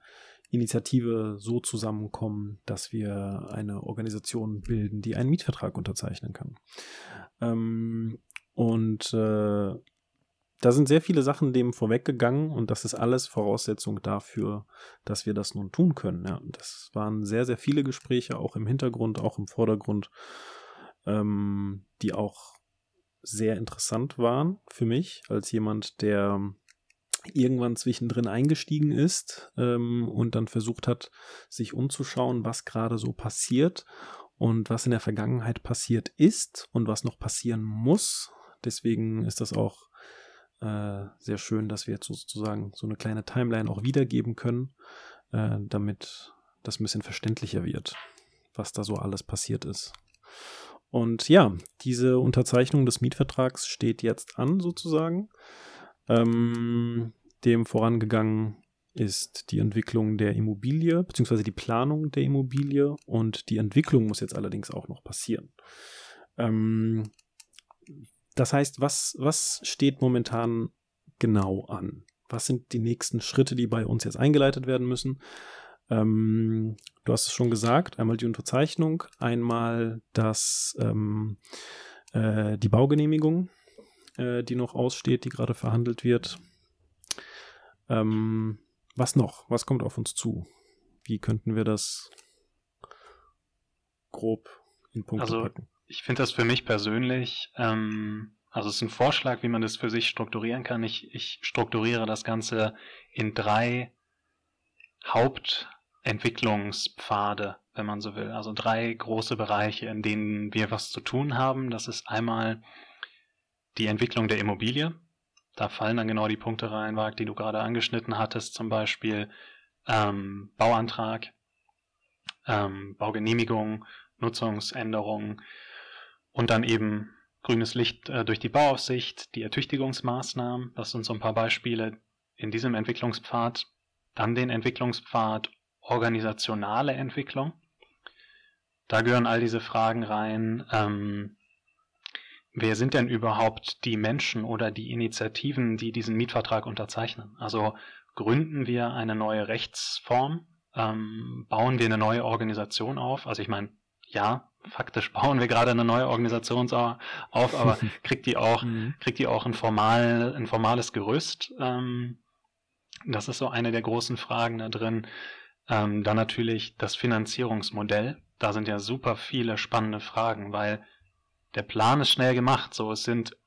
Initiative so zusammenkommen, dass wir eine Organisation bilden, die einen Mietvertrag unterzeichnen kann. Ähm, und äh, da sind sehr viele Sachen dem vorweggegangen und das ist alles Voraussetzung dafür, dass wir das nun tun können. Ja, das waren sehr, sehr viele Gespräche, auch im Hintergrund, auch im Vordergrund, ähm, die auch sehr interessant waren für mich als jemand, der irgendwann zwischendrin eingestiegen ist ähm, und dann versucht hat, sich umzuschauen, was gerade so passiert und was in der Vergangenheit passiert ist und was noch passieren muss. Deswegen ist das auch äh, sehr schön, dass wir jetzt sozusagen so eine kleine Timeline auch wiedergeben können, äh, damit das ein bisschen verständlicher wird, was da so alles passiert ist. Und ja, diese Unterzeichnung des Mietvertrags steht jetzt an sozusagen. Ähm, dem vorangegangen ist die Entwicklung der Immobilie, beziehungsweise die Planung der Immobilie und die Entwicklung muss jetzt allerdings auch noch passieren. Ähm, das heißt, was, was steht momentan genau an? Was sind die nächsten Schritte, die bei uns jetzt eingeleitet werden müssen? Ähm, du hast es schon gesagt, einmal die Unterzeichnung, einmal das, ähm, äh, die Baugenehmigung, äh, die noch aussteht, die gerade verhandelt wird. Ähm, was noch? Was kommt auf uns zu? Wie könnten wir das grob in Punkte also, packen? Ich finde das für mich persönlich, ähm, also es ist ein Vorschlag, wie man das für sich strukturieren kann. Ich, ich strukturiere das Ganze in drei Hauptentwicklungspfade, wenn man so will. Also drei große Bereiche, in denen wir was zu tun haben. Das ist einmal die Entwicklung der Immobilie. Da fallen dann genau die Punkte rein, Wag, die du gerade angeschnitten hattest, zum Beispiel ähm, Bauantrag, ähm, Baugenehmigung, Nutzungsänderung und dann eben grünes Licht äh, durch die Bauaufsicht, die Ertüchtigungsmaßnahmen, das sind so ein paar Beispiele in diesem Entwicklungspfad. Dann den Entwicklungspfad organisationale Entwicklung. Da gehören all diese Fragen rein. Ähm, wer sind denn überhaupt die Menschen oder die Initiativen, die diesen Mietvertrag unterzeichnen? Also gründen wir eine neue Rechtsform? Ähm, bauen wir eine neue Organisation auf? Also ich meine, ja, faktisch bauen wir gerade eine neue Organisation auf, aber kriegt die auch, mhm. kriegt die auch ein, formal, ein formales Gerüst? Ähm, das ist so eine der großen Fragen da drin. Ähm, dann natürlich das Finanzierungsmodell. Da sind ja super viele spannende Fragen, weil der Plan ist schnell gemacht. So, es sind,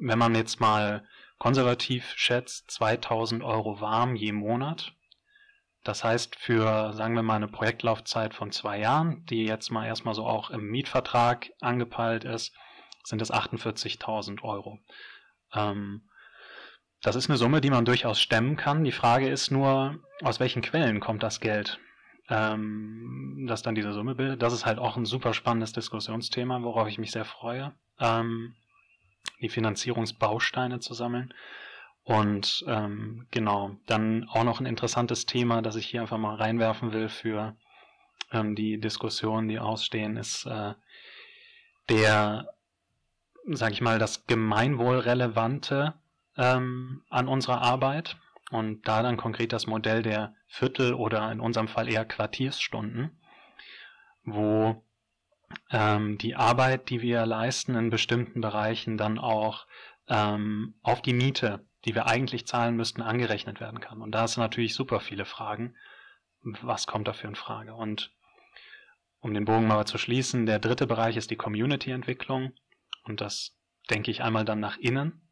wenn man jetzt mal konservativ schätzt, 2000 Euro warm je Monat. Das heißt, für, sagen wir mal, eine Projektlaufzeit von zwei Jahren, die jetzt mal erstmal so auch im Mietvertrag angepeilt ist, sind es 48.000 Euro. Ähm, das ist eine Summe, die man durchaus stemmen kann. Die Frage ist nur, aus welchen Quellen kommt das Geld, ähm, das dann diese Summe bildet. Das ist halt auch ein super spannendes Diskussionsthema, worauf ich mich sehr freue, ähm, die Finanzierungsbausteine zu sammeln. Und ähm, genau, dann auch noch ein interessantes Thema, das ich hier einfach mal reinwerfen will für ähm, die Diskussionen, die ausstehen, ist äh, der, sag ich mal, das Gemeinwohlrelevante ähm, an unserer Arbeit. Und da dann konkret das Modell der Viertel- oder in unserem Fall eher Quartiersstunden, wo ähm, die Arbeit, die wir leisten in bestimmten Bereichen, dann auch ähm, auf die Miete die wir eigentlich zahlen müssten, angerechnet werden kann. Und da sind natürlich super viele Fragen. Was kommt dafür in Frage? Und um den Bogen mal zu schließen, der dritte Bereich ist die Community-Entwicklung. Und das denke ich einmal dann nach innen.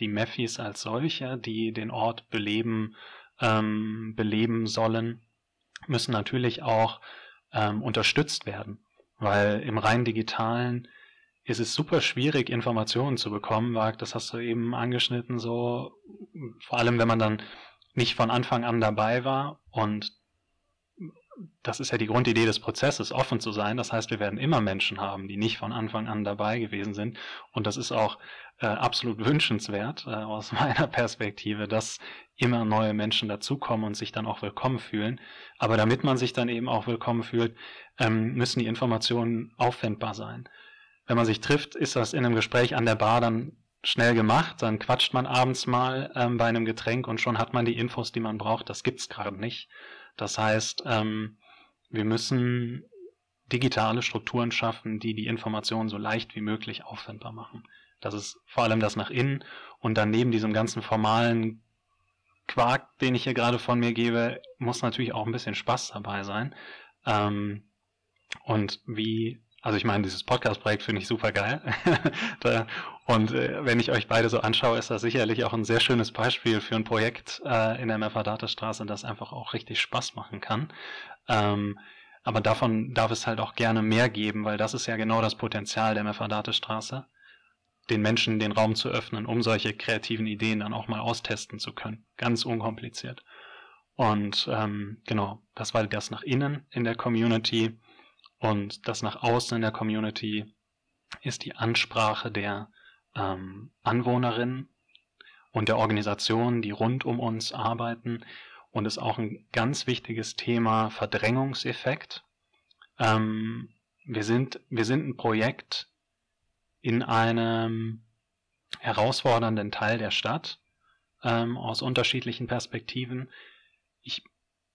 Die Meffis als solche, die den Ort beleben, ähm, beleben sollen, müssen natürlich auch ähm, unterstützt werden. Weil im rein digitalen ist es super schwierig, Informationen zu bekommen, weil das hast du eben angeschnitten, so, vor allem wenn man dann nicht von Anfang an dabei war und das ist ja die Grundidee des Prozesses, offen zu sein. Das heißt, wir werden immer Menschen haben, die nicht von Anfang an dabei gewesen sind. Und das ist auch äh, absolut wünschenswert äh, aus meiner Perspektive, dass immer neue Menschen dazukommen und sich dann auch willkommen fühlen. Aber damit man sich dann eben auch willkommen fühlt, ähm, müssen die Informationen auffindbar sein wenn man sich trifft, ist das in einem Gespräch an der Bar dann schnell gemacht. Dann quatscht man abends mal ähm, bei einem Getränk und schon hat man die Infos, die man braucht. Das gibt's gerade nicht. Das heißt, ähm, wir müssen digitale Strukturen schaffen, die die Informationen so leicht wie möglich auffindbar machen. Das ist vor allem das nach innen und dann neben diesem ganzen formalen Quark, den ich hier gerade von mir gebe, muss natürlich auch ein bisschen Spaß dabei sein. Ähm, und wie also ich meine, dieses Podcast-Projekt finde ich super geil. und äh, wenn ich euch beide so anschaue, ist das sicherlich auch ein sehr schönes Beispiel für ein Projekt äh, in der MFA-Datastraße, das einfach auch richtig Spaß machen kann. Ähm, aber davon darf es halt auch gerne mehr geben, weil das ist ja genau das Potenzial der MFA-Datastraße, den Menschen den Raum zu öffnen, um solche kreativen Ideen dann auch mal austesten zu können. Ganz unkompliziert. Und ähm, genau, das war das nach innen in der Community und das nach außen in der Community ist die Ansprache der ähm, Anwohnerinnen und der Organisationen, die rund um uns arbeiten und ist auch ein ganz wichtiges Thema Verdrängungseffekt. Ähm, wir, sind, wir sind ein Projekt in einem herausfordernden Teil der Stadt ähm, aus unterschiedlichen Perspektiven ich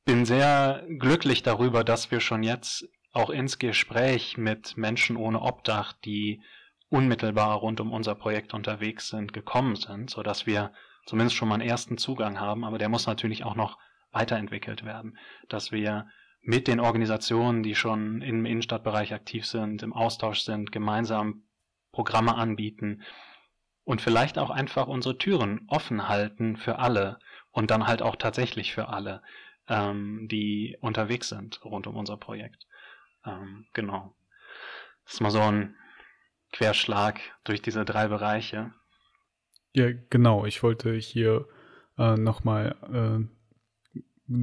bin sehr glücklich darüber, dass wir schon jetzt auch ins Gespräch mit Menschen ohne Obdach, die unmittelbar rund um unser Projekt unterwegs sind, gekommen sind, so dass wir zumindest schon mal einen ersten Zugang haben, aber der muss natürlich auch noch weiterentwickelt werden, dass wir mit den Organisationen, die schon im Innenstadtbereich aktiv sind, im Austausch sind, gemeinsam Programme anbieten und vielleicht auch einfach unsere Türen offen halten für alle, und dann halt auch tatsächlich für alle, ähm, die unterwegs sind rund um unser Projekt. Ähm, genau. Das ist mal so ein Querschlag durch diese drei Bereiche. Ja, genau. Ich wollte hier äh, nochmal äh,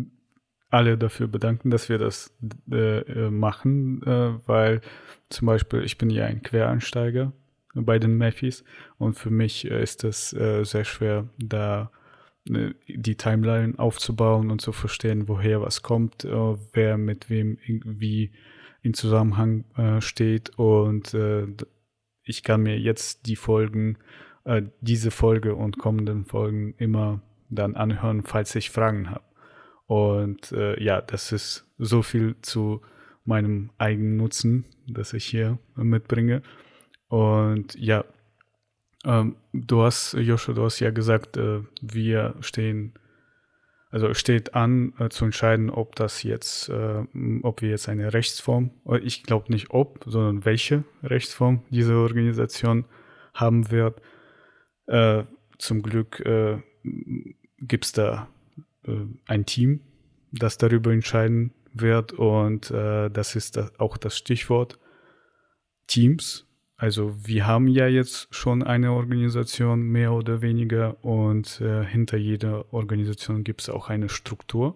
alle dafür bedanken, dass wir das äh, äh machen, äh, weil zum Beispiel ich bin ja ein Quereinsteiger bei den Maffis und für mich äh, ist es sehr schwer, da die Timeline aufzubauen und zu verstehen, woher was kommt, äh, wer mit wem irgendwie in Zusammenhang äh, steht. Und äh, ich kann mir jetzt die Folgen, äh, diese Folge und kommenden Folgen immer dann anhören, falls ich Fragen habe. Und äh, ja, das ist so viel zu meinem eigenen Nutzen, das ich hier mitbringe. Und ja, ähm, du hast, Joshua, du hast ja gesagt, äh, wir stehen, also steht an äh, zu entscheiden, ob das jetzt, äh, ob wir jetzt eine Rechtsform, äh, ich glaube nicht ob, sondern welche Rechtsform diese Organisation haben wird. Äh, zum Glück äh, gibt es da ein Team, das darüber entscheiden wird und das ist auch das Stichwort Teams also wir haben ja jetzt schon eine Organisation mehr oder weniger und äh, hinter jeder Organisation gibt es auch eine Struktur.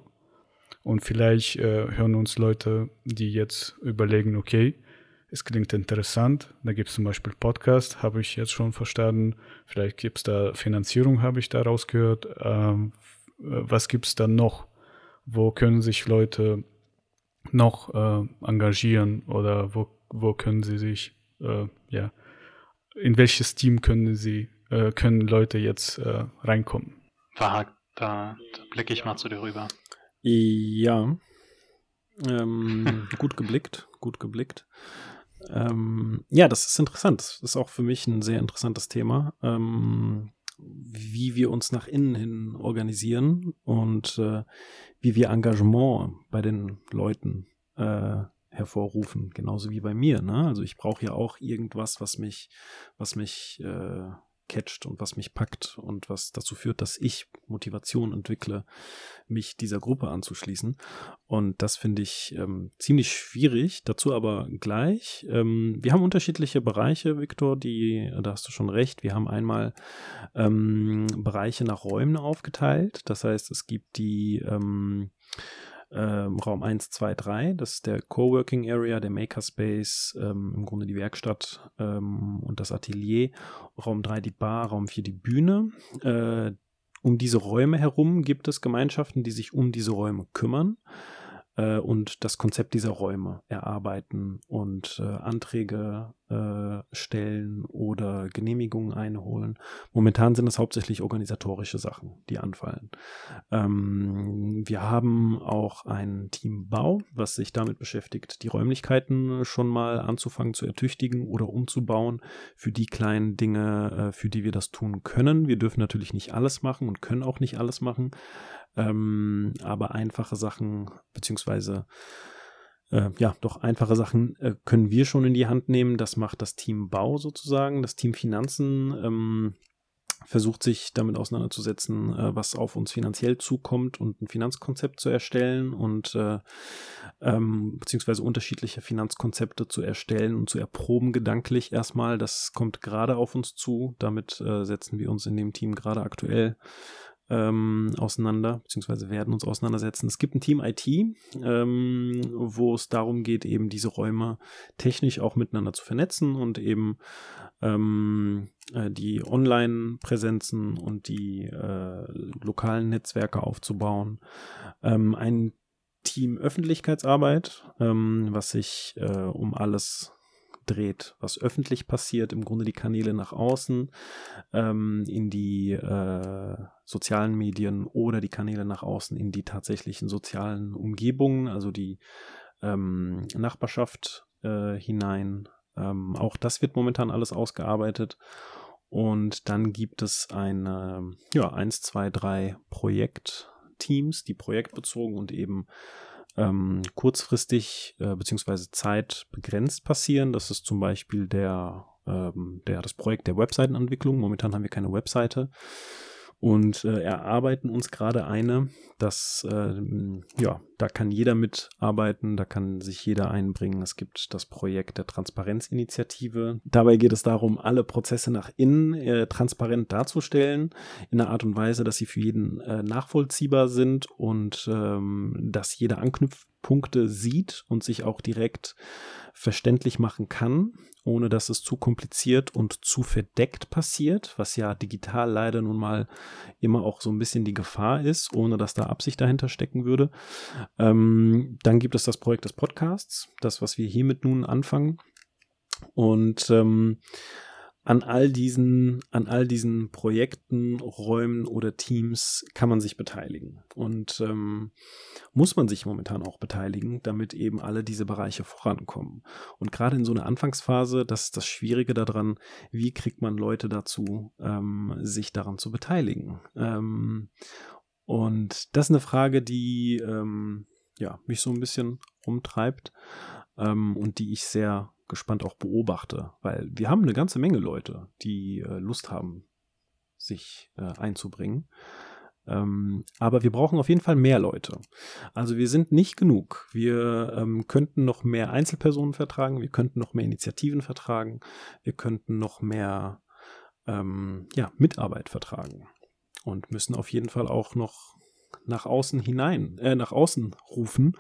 Und vielleicht äh, hören uns Leute, die jetzt überlegen, okay, es klingt interessant, da gibt es zum Beispiel Podcast, habe ich jetzt schon verstanden, vielleicht gibt es da Finanzierung, habe ich da rausgehört. Ähm, was gibt es da noch? Wo können sich Leute noch äh, engagieren oder wo, wo können sie sich äh, ja, in welches Team können sie, äh, können Leute jetzt äh, reinkommen? Verhakt, da, da blicke ich mal zu dir rüber. Ja, ähm, gut geblickt, gut geblickt. Ähm, ja, das ist interessant. Das ist auch für mich ein sehr interessantes Thema, ähm, wie wir uns nach innen hin organisieren und äh, wie wir Engagement bei den Leuten äh, hervorrufen, genauso wie bei mir. Ne? Also ich brauche ja auch irgendwas, was mich, was mich äh, catcht und was mich packt und was dazu führt, dass ich Motivation entwickle, mich dieser Gruppe anzuschließen. Und das finde ich ähm, ziemlich schwierig. Dazu aber gleich. Ähm, wir haben unterschiedliche Bereiche, Viktor, die, da hast du schon recht. Wir haben einmal ähm, Bereiche nach Räumen aufgeteilt. Das heißt, es gibt die ähm, Raum 1, 2, 3. Das ist der Coworking Area, der Makerspace, ähm, im Grunde die Werkstatt ähm, und das Atelier. Raum 3 die Bar, Raum 4 die Bühne. Äh, um diese Räume herum gibt es Gemeinschaften, die sich um diese Räume kümmern äh, und das Konzept dieser Räume erarbeiten und äh, Anträge äh, stellen oder Genehmigungen einholen. Momentan sind es hauptsächlich organisatorische Sachen, die anfallen. Ähm, wir haben auch ein Team Bau, was sich damit beschäftigt, die Räumlichkeiten schon mal anzufangen zu ertüchtigen oder umzubauen für die kleinen Dinge, äh, für die wir das tun können. Wir dürfen natürlich nicht alles machen und können auch nicht alles machen. Ähm, aber einfache Sachen, beziehungsweise äh, ja, doch einfache Sachen äh, können wir schon in die Hand nehmen. Das macht das Team Bau sozusagen, das Team Finanzen. Ähm, versucht sich damit auseinanderzusetzen, äh, was auf uns finanziell zukommt und ein Finanzkonzept zu erstellen und äh, ähm, beziehungsweise unterschiedliche Finanzkonzepte zu erstellen und zu erproben gedanklich erstmal. Das kommt gerade auf uns zu. Damit äh, setzen wir uns in dem Team gerade aktuell ähm, auseinander, beziehungsweise werden uns auseinandersetzen. Es gibt ein Team IT, ähm, wo es darum geht, eben diese Räume technisch auch miteinander zu vernetzen und eben ähm, äh, die Online-Präsenzen und die äh, lokalen Netzwerke aufzubauen. Ähm, ein Team Öffentlichkeitsarbeit, ähm, was sich äh, um alles dreht, was öffentlich passiert, im Grunde die Kanäle nach außen, ähm, in die äh, sozialen Medien oder die Kanäle nach außen in die tatsächlichen sozialen Umgebungen, also die ähm, Nachbarschaft äh, hinein. Ähm, auch das wird momentan alles ausgearbeitet. Und dann gibt es eine, ja, eins, zwei, drei Projektteams, die projektbezogen und eben ähm, kurzfristig äh, beziehungsweise zeitbegrenzt passieren. Das ist zum Beispiel der, ähm, der, das Projekt der Webseitenentwicklung. Momentan haben wir keine Webseite und äh, erarbeiten uns gerade eine. Das, äh, ja, da kann jeder mitarbeiten, da kann sich jeder einbringen. Es gibt das Projekt der Transparenzinitiative. Dabei geht es darum, alle Prozesse nach innen äh, transparent darzustellen, in einer Art und Weise, dass sie für jeden äh, nachvollziehbar sind und ähm, dass jeder Anknüpfpunkte sieht und sich auch direkt verständlich machen kann, ohne dass es zu kompliziert und zu verdeckt passiert, was ja digital leider nun mal immer auch so ein bisschen die Gefahr ist, ohne dass da Absicht dahinter stecken würde. Ähm, dann gibt es das Projekt des Podcasts, das, was wir hiermit nun anfangen. Und ähm, an all diesen, an all diesen Projekten, Räumen oder Teams kann man sich beteiligen. Und ähm, muss man sich momentan auch beteiligen, damit eben alle diese Bereiche vorankommen. Und gerade in so einer Anfangsphase, das ist das Schwierige daran, wie kriegt man Leute dazu, ähm, sich daran zu beteiligen. Ähm, und das ist eine Frage, die ähm, ja, mich so ein bisschen umtreibt ähm, und die ich sehr gespannt auch beobachte, weil wir haben eine ganze Menge Leute, die äh, Lust haben, sich äh, einzubringen. Ähm, aber wir brauchen auf jeden Fall mehr Leute. Also wir sind nicht genug. Wir ähm, könnten noch mehr Einzelpersonen vertragen, wir könnten noch mehr Initiativen vertragen, wir könnten noch mehr ähm, ja, Mitarbeit vertragen und müssen auf jeden Fall auch noch nach außen hinein, äh, nach außen rufen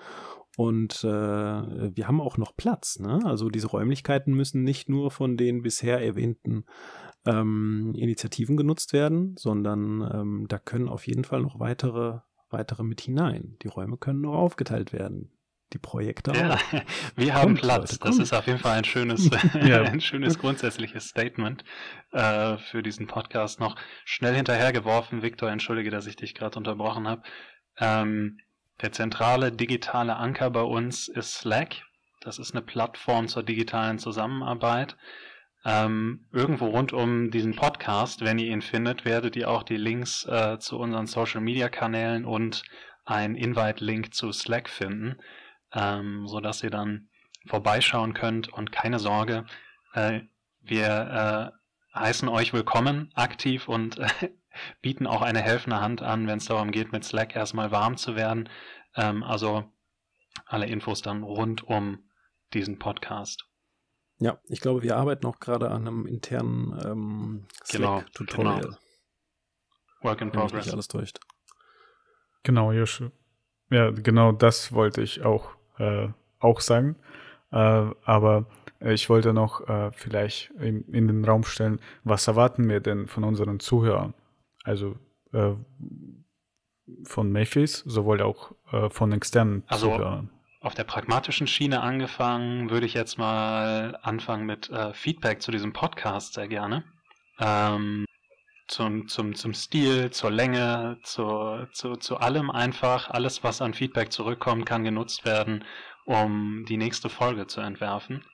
und äh, wir haben auch noch Platz. Ne? Also diese Räumlichkeiten müssen nicht nur von den bisher erwähnten ähm, Initiativen genutzt werden, sondern ähm, da können auf jeden Fall noch weitere, weitere mit hinein. Die Räume können noch aufgeteilt werden. Die Projekte ja, auch. Wir haben kommt, Platz. Leute, das ist auf jeden Fall ein schönes, ja. ein schönes grundsätzliches Statement äh, für diesen Podcast. Noch schnell hinterhergeworfen, Victor, entschuldige, dass ich dich gerade unterbrochen habe. Ähm, der zentrale digitale Anker bei uns ist Slack. Das ist eine Plattform zur digitalen Zusammenarbeit. Ähm, irgendwo rund um diesen Podcast, wenn ihr ihn findet, werdet ihr auch die Links äh, zu unseren Social Media Kanälen und ein Invite-Link zu Slack finden, ähm, so dass ihr dann vorbeischauen könnt und keine Sorge, äh, wir äh, heißen euch willkommen, aktiv und bieten auch eine helfende Hand an, wenn es darum geht, mit Slack erstmal warm zu werden. Ähm, also alle Infos dann rund um diesen Podcast. Ja, ich glaube, wir arbeiten auch gerade an einem internen ähm, genau, Slack-Tutorial. Genau. Work in progress. Wenn mich alles täuscht. Genau, Joshua. Ja, genau das wollte ich auch, äh, auch sagen. Äh, aber ich wollte noch äh, vielleicht in, in, den Raum stellen, was erwarten wir denn von unseren Zuhörern? Also äh, von Macy's, sowohl auch äh, von externen also, Zuhörern. Auf der pragmatischen Schiene angefangen, würde ich jetzt mal anfangen mit äh, Feedback zu diesem Podcast sehr gerne. Ähm, zum, zum, zum Stil, zur Länge, zu, zu, zu allem einfach. Alles, was an Feedback zurückkommt, kann genutzt werden, um die nächste Folge zu entwerfen.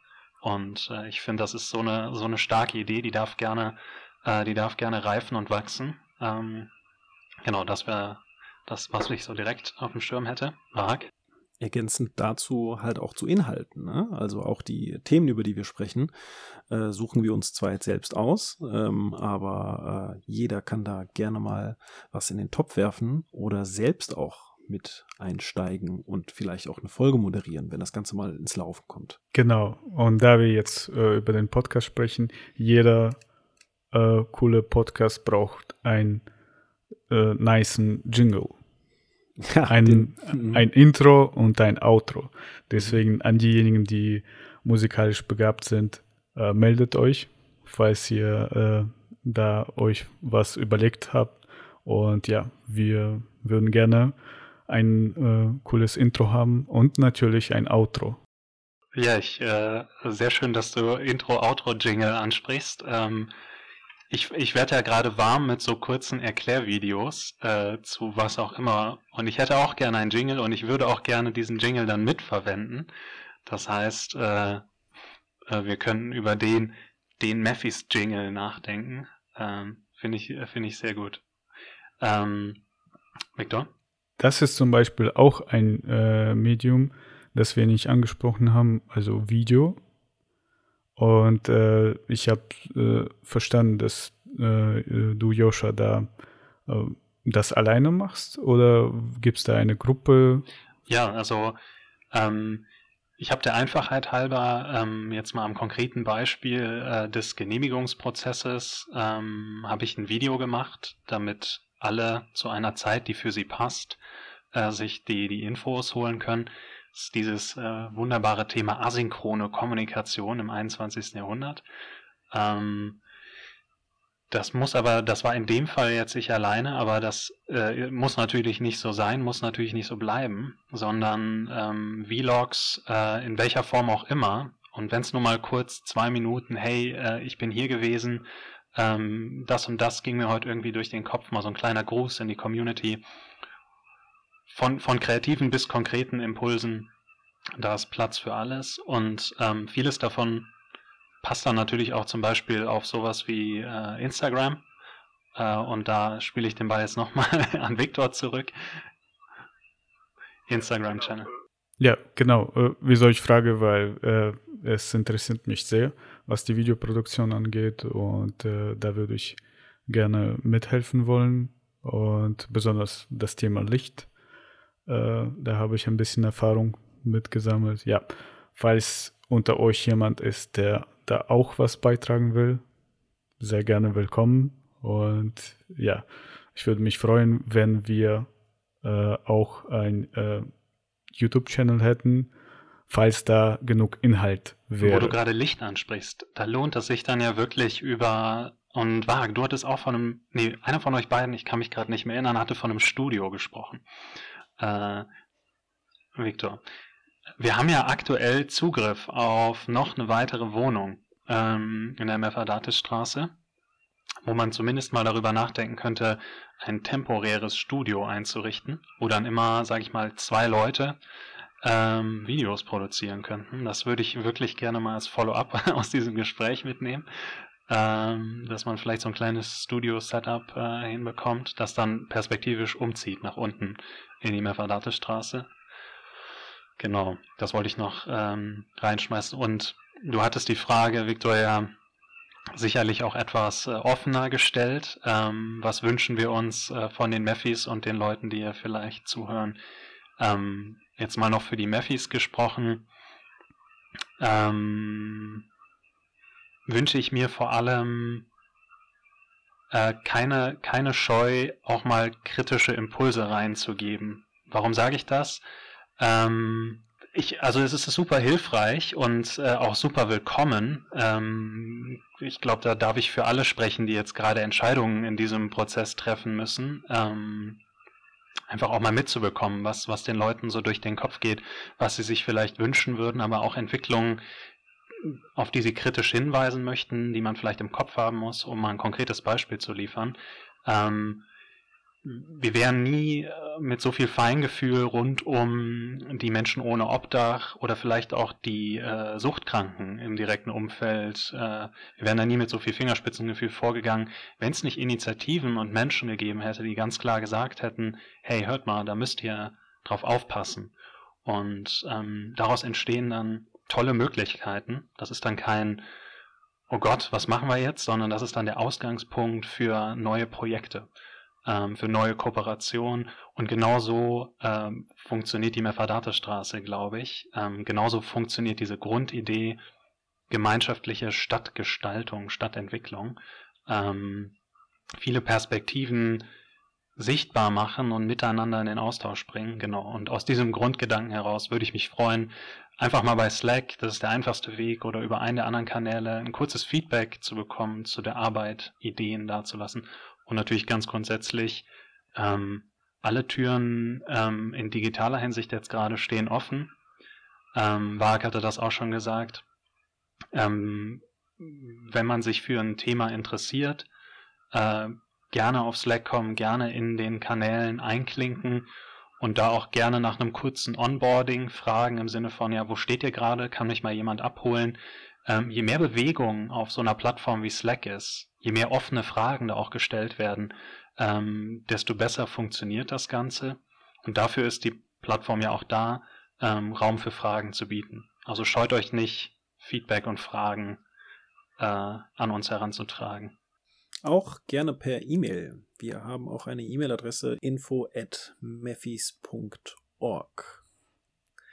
Und äh, ich finde, das ist so eine, so eine starke Idee, die darf gerne, äh, die darf gerne reifen und wachsen. Ähm, genau, das wäre das, was ich so direkt auf dem Schirm hätte. Marc? ergänzend dazu halt auch zu Inhalten. Ne? Also auch die Themen, über die wir sprechen, äh, suchen wir uns zwar jetzt selbst aus, ähm, aber äh, jeder kann da gerne mal was in den Topf werfen oder selbst auch mit einsteigen und vielleicht auch eine Folge moderieren, wenn das Ganze mal ins Laufen kommt. Genau. Und da wir jetzt äh, über den Podcast sprechen, jeder äh, coole Podcast braucht einen äh, niceen Jingle. ein, den, mhm. ein Intro und ein Outro. Deswegen an diejenigen, die musikalisch begabt sind, äh, meldet euch, falls ihr äh, da euch was überlegt habt. Und ja, wir würden gerne ein äh, cooles Intro haben und natürlich ein Outro. Ja, ich, äh, sehr schön, dass du Intro-Outro-Jingle ansprichst. Ähm, ich, ich werde ja gerade warm mit so kurzen Erklärvideos äh, zu was auch immer. Und ich hätte auch gerne einen Jingle und ich würde auch gerne diesen Jingle dann mitverwenden. Das heißt, äh, äh, wir könnten über den, den Meffis Jingle nachdenken. Ähm, Finde ich, finde ich sehr gut. Ähm, Victor? Das ist zum Beispiel auch ein äh, Medium, das wir nicht angesprochen haben, also Video. Und äh, ich habe äh, verstanden, dass äh, du, Joscha, da äh, das alleine machst oder gibt es da eine Gruppe? Ja, also ähm, ich habe der Einfachheit halber ähm, jetzt mal am konkreten Beispiel äh, des Genehmigungsprozesses ähm, habe ich ein Video gemacht, damit alle zu einer Zeit, die für sie passt, äh, sich die, die Infos holen können ist dieses äh, wunderbare Thema asynchrone Kommunikation im 21. Jahrhundert. Ähm, das muss aber, das war in dem Fall jetzt ich alleine, aber das äh, muss natürlich nicht so sein, muss natürlich nicht so bleiben, sondern ähm, Vlogs äh, in welcher Form auch immer. Und wenn es nur mal kurz zwei Minuten, hey, äh, ich bin hier gewesen, ähm, das und das ging mir heute irgendwie durch den Kopf, mal so ein kleiner Gruß in die Community von, von kreativen bis konkreten Impulsen, da ist Platz für alles und ähm, vieles davon passt dann natürlich auch zum Beispiel auf sowas wie äh, Instagram. Äh, und da spiele ich den Ball jetzt nochmal an Viktor zurück. Instagram-Channel. Ja, genau. Äh, wieso ich frage, weil äh, es interessiert mich sehr, was die Videoproduktion angeht und äh, da würde ich gerne mithelfen wollen und besonders das Thema Licht äh, da habe ich ein bisschen Erfahrung mitgesammelt. Ja, falls unter euch jemand ist, der da auch was beitragen will, sehr gerne willkommen. Und ja, ich würde mich freuen, wenn wir äh, auch ein äh, YouTube-Channel hätten, falls da genug Inhalt wäre. Wo du gerade Licht ansprichst, da lohnt es sich dann ja wirklich über und Wag, du hattest auch von einem, nee, einer von euch beiden, ich kann mich gerade nicht mehr erinnern, hatte von einem Studio gesprochen äh, Victor. Wir haben ja aktuell Zugriff auf noch eine weitere Wohnung ähm, in der Mefadatis-Straße, wo man zumindest mal darüber nachdenken könnte, ein temporäres Studio einzurichten, wo dann immer, sage ich mal, zwei Leute ähm, Videos produzieren könnten. Das würde ich wirklich gerne mal als Follow-up aus diesem Gespräch mitnehmen ähm, dass man vielleicht so ein kleines Studio-Setup äh, hinbekommt, das dann perspektivisch umzieht nach unten in die Mefadate-Straße. Genau, das wollte ich noch ähm, reinschmeißen. Und du hattest die Frage, Victoria, sicherlich auch etwas äh, offener gestellt. Ähm, was wünschen wir uns äh, von den Meffis und den Leuten, die hier vielleicht zuhören? Ähm, jetzt mal noch für die Meffis gesprochen. Ähm, wünsche ich mir vor allem äh, keine, keine Scheu, auch mal kritische Impulse reinzugeben. Warum sage ich das? Ähm, ich, also es ist super hilfreich und äh, auch super willkommen. Ähm, ich glaube, da darf ich für alle sprechen, die jetzt gerade Entscheidungen in diesem Prozess treffen müssen. Ähm, einfach auch mal mitzubekommen, was, was den Leuten so durch den Kopf geht, was sie sich vielleicht wünschen würden, aber auch Entwicklungen, auf die Sie kritisch hinweisen möchten, die man vielleicht im Kopf haben muss, um mal ein konkretes Beispiel zu liefern. Ähm, wir wären nie äh, mit so viel Feingefühl rund um die Menschen ohne Obdach oder vielleicht auch die äh, Suchtkranken im direkten Umfeld. Äh, wir wären da nie mit so viel Fingerspitzengefühl vorgegangen, wenn es nicht Initiativen und Menschen gegeben hätte, die ganz klar gesagt hätten, hey, hört mal, da müsst ihr drauf aufpassen. Und ähm, daraus entstehen dann tolle Möglichkeiten. Das ist dann kein, oh Gott, was machen wir jetzt, sondern das ist dann der Ausgangspunkt für neue Projekte, ähm, für neue Kooperationen. Und genauso ähm, funktioniert die Meferdate-Straße, glaube ich. Ähm, genauso funktioniert diese Grundidee gemeinschaftliche Stadtgestaltung, Stadtentwicklung. Ähm, viele Perspektiven sichtbar machen und miteinander in den Austausch bringen. Genau. Und aus diesem Grundgedanken heraus würde ich mich freuen, einfach mal bei Slack, das ist der einfachste Weg, oder über einen der anderen Kanäle ein kurzes Feedback zu bekommen zu der Arbeit, Ideen dazulassen. Und natürlich ganz grundsätzlich, ähm, alle Türen ähm, in digitaler Hinsicht jetzt gerade stehen offen. Ähm, Wag hatte das auch schon gesagt. Ähm, wenn man sich für ein Thema interessiert, äh, gerne auf Slack kommen, gerne in den Kanälen einklinken und da auch gerne nach einem kurzen Onboarding fragen im Sinne von, ja, wo steht ihr gerade? Kann mich mal jemand abholen? Ähm, je mehr Bewegung auf so einer Plattform wie Slack ist, je mehr offene Fragen da auch gestellt werden, ähm, desto besser funktioniert das Ganze. Und dafür ist die Plattform ja auch da, ähm, Raum für Fragen zu bieten. Also scheut euch nicht, Feedback und Fragen äh, an uns heranzutragen. Auch gerne per E-Mail. Wir haben auch eine E-Mail-Adresse info at meffis.org.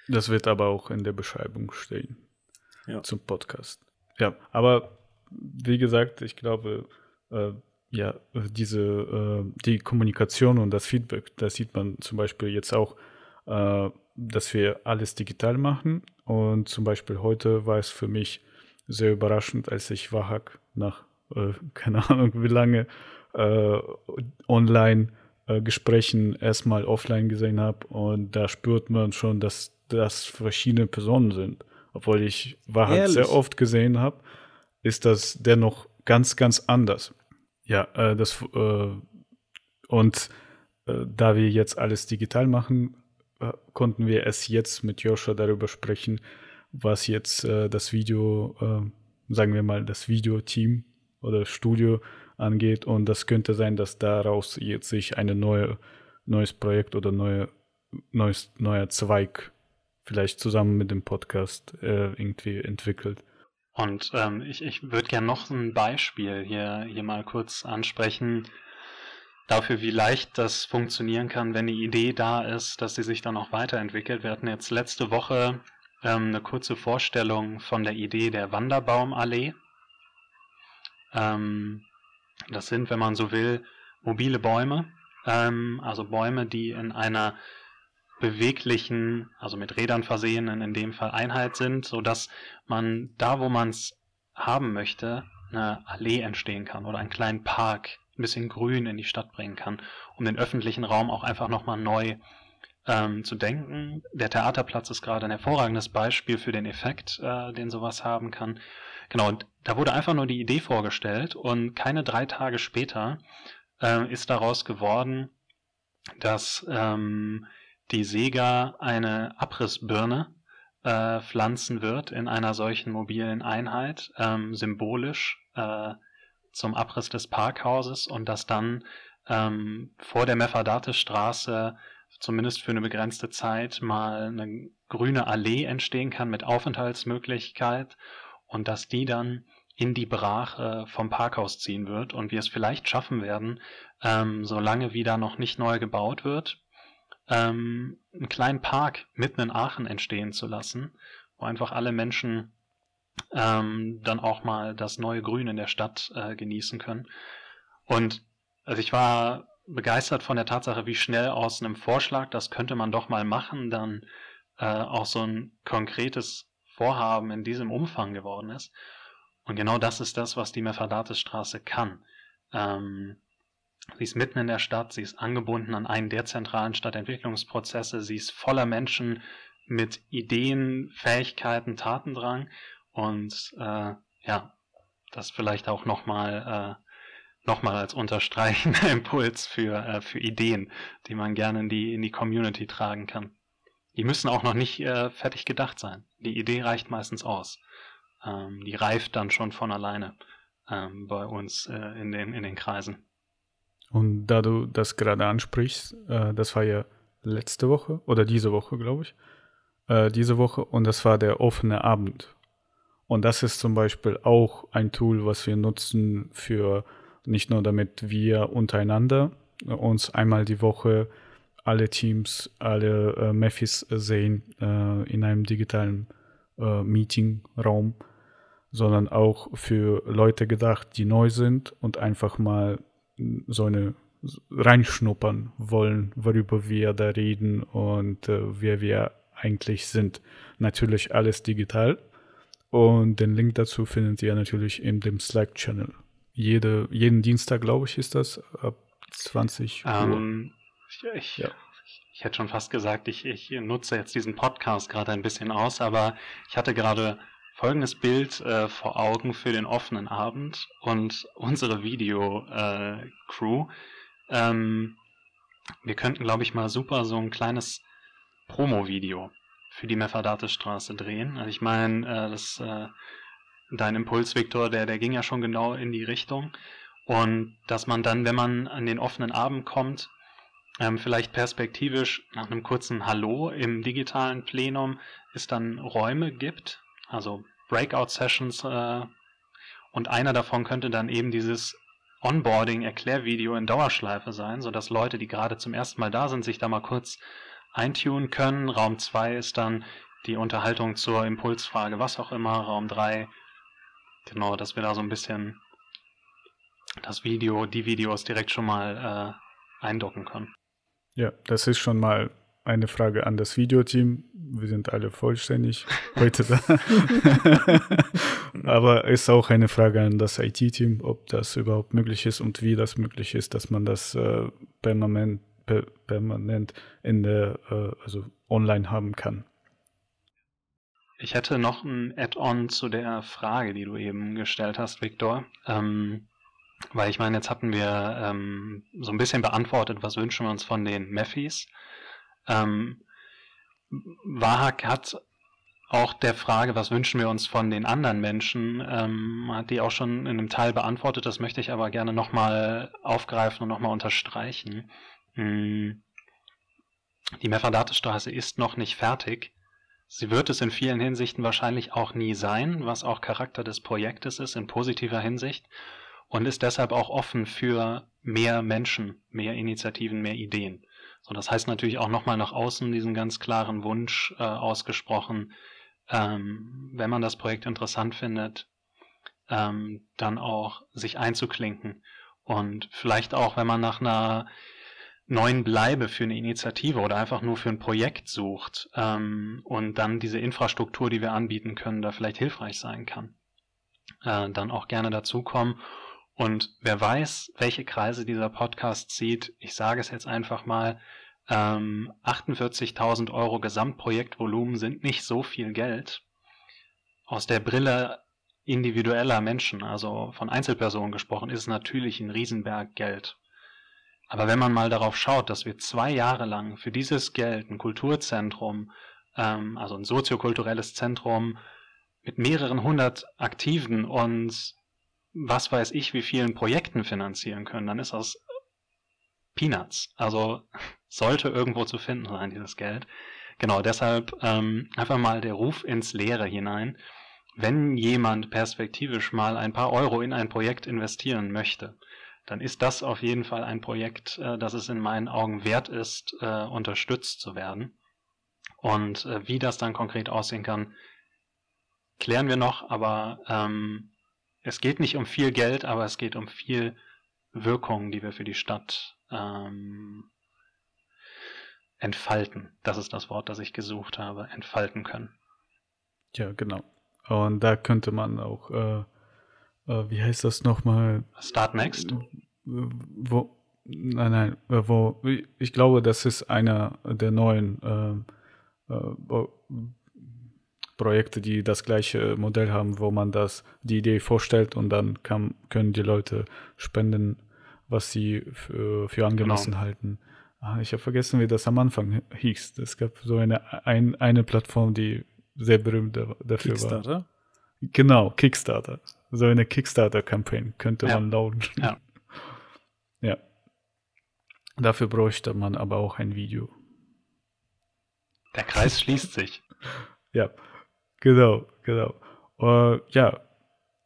Das wird aber auch in der Beschreibung stehen ja. zum Podcast. Ja, aber wie gesagt, ich glaube, äh, ja, diese, äh, die Kommunikation und das Feedback, da sieht man zum Beispiel jetzt auch, äh, dass wir alles digital machen. Und zum Beispiel heute war es für mich sehr überraschend, als ich Wahak nach äh, keine Ahnung wie lange äh, online äh, erstmal offline gesehen habe und da spürt man schon, dass das verschiedene Personen sind. Obwohl ich Wahrheit sehr oft gesehen habe, ist das dennoch ganz, ganz anders. Ja, äh, das äh, und äh, da wir jetzt alles digital machen, äh, konnten wir es jetzt mit Joscha darüber sprechen, was jetzt das Video, sagen wir mal, das Videoteam oder Studio angeht. Und das könnte sein, dass daraus jetzt sich ein neue, neues Projekt oder neue, neues, neuer Zweig vielleicht zusammen mit dem Podcast äh, irgendwie entwickelt. Und ähm, ich, ich würde gerne noch ein Beispiel hier, hier mal kurz ansprechen dafür, wie leicht das funktionieren kann, wenn die Idee da ist, dass sie sich dann auch weiterentwickelt. Wir hatten jetzt letzte Woche ähm, eine kurze Vorstellung von der Idee der Wanderbaumallee. Ähm, das sind, wenn man so will, mobile Bäume, ähm, also Bäume, die in einer beweglichen, also mit Rädern versehenen, in dem Fall Einheit sind, so dass man da, wo man es haben möchte, eine Allee entstehen kann oder einen kleinen Park, ein bisschen Grün in die Stadt bringen kann, um den öffentlichen Raum auch einfach nochmal neu ähm, zu denken. Der Theaterplatz ist gerade ein hervorragendes Beispiel für den Effekt, äh, den sowas haben kann. Genau, und da wurde einfach nur die Idee vorgestellt und keine drei Tage später äh, ist daraus geworden, dass ähm, die Sega eine Abrissbirne äh, pflanzen wird in einer solchen mobilen Einheit, ähm, symbolisch äh, zum Abriss des Parkhauses und dass dann ähm, vor der Meferdate-Straße zumindest für eine begrenzte Zeit mal eine grüne Allee entstehen kann mit Aufenthaltsmöglichkeit und dass die dann in die Brache vom Parkhaus ziehen wird und wir es vielleicht schaffen werden, ähm, solange wieder noch nicht neu gebaut wird, ähm, einen kleinen Park mitten in Aachen entstehen zu lassen, wo einfach alle Menschen ähm, dann auch mal das neue Grün in der Stadt äh, genießen können. Und also ich war begeistert von der Tatsache, wie schnell aus einem Vorschlag, das könnte man doch mal machen, dann äh, auch so ein konkretes Vorhaben in diesem Umfang geworden ist. Und genau das ist das, was die Mefradates-Straße kann. Ähm, sie ist mitten in der Stadt, sie ist angebunden an einen der zentralen Stadtentwicklungsprozesse, sie ist voller Menschen mit Ideen, Fähigkeiten, Tatendrang und äh, ja, das vielleicht auch nochmal äh, nochmal als unterstreichender Impuls für, äh, für Ideen, die man gerne in die, in die Community tragen kann. Die müssen auch noch nicht äh, fertig gedacht sein. Die Idee reicht meistens aus. Ähm, die reift dann schon von alleine ähm, bei uns äh, in, den, in den Kreisen. Und da du das gerade ansprichst, äh, das war ja letzte Woche oder diese Woche, glaube ich, äh, diese Woche und das war der offene Abend. Und das ist zum Beispiel auch ein Tool, was wir nutzen für nicht nur damit wir untereinander uns einmal die Woche alle Teams, alle äh, Mefis sehen äh, in einem digitalen äh, Meetingraum, sondern auch für Leute gedacht, die neu sind und einfach mal so eine reinschnuppern wollen, worüber wir da reden und äh, wer wir eigentlich sind. Natürlich alles digital. Und den Link dazu findet ihr natürlich in dem Slack-Channel. Jede, jeden Dienstag, glaube ich, ist das ab 20 Uhr. Ähm, ich, ja. ich, hätte schon fast gesagt, ich, ich nutze jetzt diesen Podcast gerade ein bisschen aus, aber ich hatte gerade folgendes Bild äh, vor Augen für den offenen Abend und unsere Video-Crew. Äh, ähm, wir könnten, glaube ich, mal super so ein kleines Promo-Video für die Meferdate-Straße drehen. Also ich meine, äh, das äh, dein Impuls, Viktor, der, der ging ja schon genau in die Richtung. Und dass man dann, wenn man an den offenen Abend kommt, ähm, vielleicht perspektivisch nach einem kurzen Hallo im digitalen Plenum es dann Räume gibt, also Breakout-Sessions äh, und einer davon könnte dann eben dieses Onboarding-Erklärvideo in Dauerschleife sein, sodass Leute, die gerade zum ersten Mal da sind, sich da mal kurz eintunen können. Raum 2 ist dann die Unterhaltung zur Impulsfrage, was auch immer. Raum 3, genau, dass wir da so ein bisschen das Video, die Videos direkt schon mal äh, eindocken können. Ja, das ist schon mal eine Frage an das Videoteam. Wir sind alle vollständig heute da. Aber ist auch eine Frage an das IT-Team, ob das überhaupt möglich ist und wie das möglich ist, dass man das äh, permanent, per, permanent in der, äh, also online haben kann. Ich hätte noch ein Add-on zu der Frage, die du eben gestellt hast, Victor. Ähm, weil ich meine, jetzt hatten wir ähm, so ein bisschen beantwortet, was wünschen wir uns von den Meffis. Ähm, Wahak hat auch der Frage, was wünschen wir uns von den anderen Menschen, ähm, hat die auch schon in einem Teil beantwortet. Das möchte ich aber gerne nochmal aufgreifen und nochmal unterstreichen. Hm. Die Meferdate-Straße ist noch nicht fertig. Sie wird es in vielen Hinsichten wahrscheinlich auch nie sein, was auch Charakter des Projektes ist in positiver Hinsicht und ist deshalb auch offen für mehr Menschen, mehr Initiativen, mehr Ideen. So, das heißt natürlich auch nochmal nach außen diesen ganz klaren Wunsch äh, ausgesprochen, ähm, wenn man das Projekt interessant findet, ähm, dann auch sich einzuklinken und vielleicht auch, wenn man nach einer neuen Bleibe für eine Initiative oder einfach nur für ein Projekt sucht ähm, und dann diese Infrastruktur, die wir anbieten können, da vielleicht hilfreich sein kann, äh, dann auch gerne dazukommen. Und wer weiß, welche Kreise dieser Podcast zieht, ich sage es jetzt einfach mal, ähm, 48.000 Euro Gesamtprojektvolumen sind nicht so viel Geld. Aus der Brille individueller Menschen, also von Einzelpersonen gesprochen, ist es natürlich ein Riesenberg Geld. Aber wenn man mal darauf schaut, dass wir zwei Jahre lang für dieses Geld ein Kulturzentrum, ähm, also ein soziokulturelles Zentrum mit mehreren hundert Aktiven und was weiß ich, wie vielen Projekten finanzieren können, dann ist das Peanuts. Also sollte irgendwo zu finden sein, dieses Geld. Genau, deshalb ähm, einfach mal der Ruf ins Leere hinein. Wenn jemand perspektivisch mal ein paar Euro in ein Projekt investieren möchte, dann ist das auf jeden Fall ein Projekt, äh, das es in meinen Augen wert ist, äh, unterstützt zu werden. Und äh, wie das dann konkret aussehen kann, klären wir noch, aber ähm, es geht nicht um viel Geld, aber es geht um viel Wirkung, die wir für die Stadt ähm, entfalten. Das ist das Wort, das ich gesucht habe, entfalten können. Ja, genau. Und da könnte man auch, äh, äh, wie heißt das nochmal? Start Next? Wo, nein, nein, äh, wo, ich glaube, das ist einer der neuen äh, äh, Projekte, die das gleiche Modell haben, wo man das, die Idee vorstellt und dann kann, können die Leute spenden, was sie für, für angemessen genau. halten. Ah, ich habe vergessen, wie das am Anfang hieß. Es gab so eine, ein, eine Plattform, die sehr berühmt dafür Kickstarter? war. Genau, Kickstarter. So eine Kickstarter-Campaign könnte ja. man lauten. Ja. ja. Dafür bräuchte man aber auch ein Video. Der Kreis schließt sich. ja, genau, genau. Uh, ja,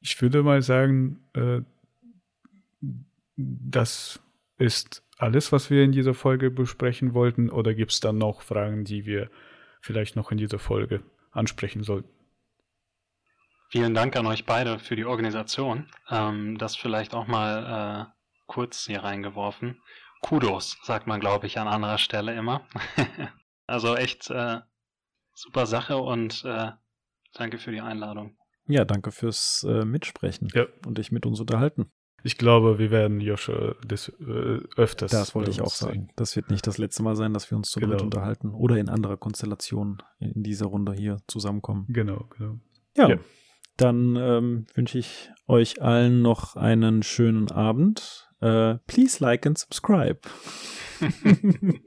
ich würde mal sagen, äh, das ist alles, was wir in dieser Folge besprechen wollten. Oder gibt es dann noch Fragen, die wir vielleicht noch in dieser Folge ansprechen sollten? Vielen Dank an euch beide für die Organisation. Ähm, das vielleicht auch mal äh, kurz hier reingeworfen. Kudos, sagt man, glaube ich, an anderer Stelle immer. also echt äh, super Sache und äh, danke für die Einladung. Ja, danke fürs äh, Mitsprechen ja. und dich mit uns unterhalten. Ich glaube, wir werden Joshua das äh, öfters. Das wollte ich auch sagen. Das wird nicht das letzte Mal sein, dass wir uns zu genau. unterhalten oder in anderer Konstellation in dieser Runde hier zusammenkommen. Genau, genau. Ja, ja. Dann ähm, wünsche ich euch allen noch einen schönen Abend. Äh, please like and subscribe.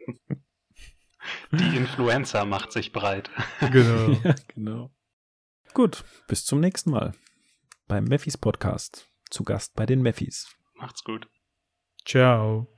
Die Influencer macht sich breit. Genau. ja, genau. Gut, bis zum nächsten Mal beim Meffis Podcast. Zu Gast bei den Meffis. Macht's gut. Ciao.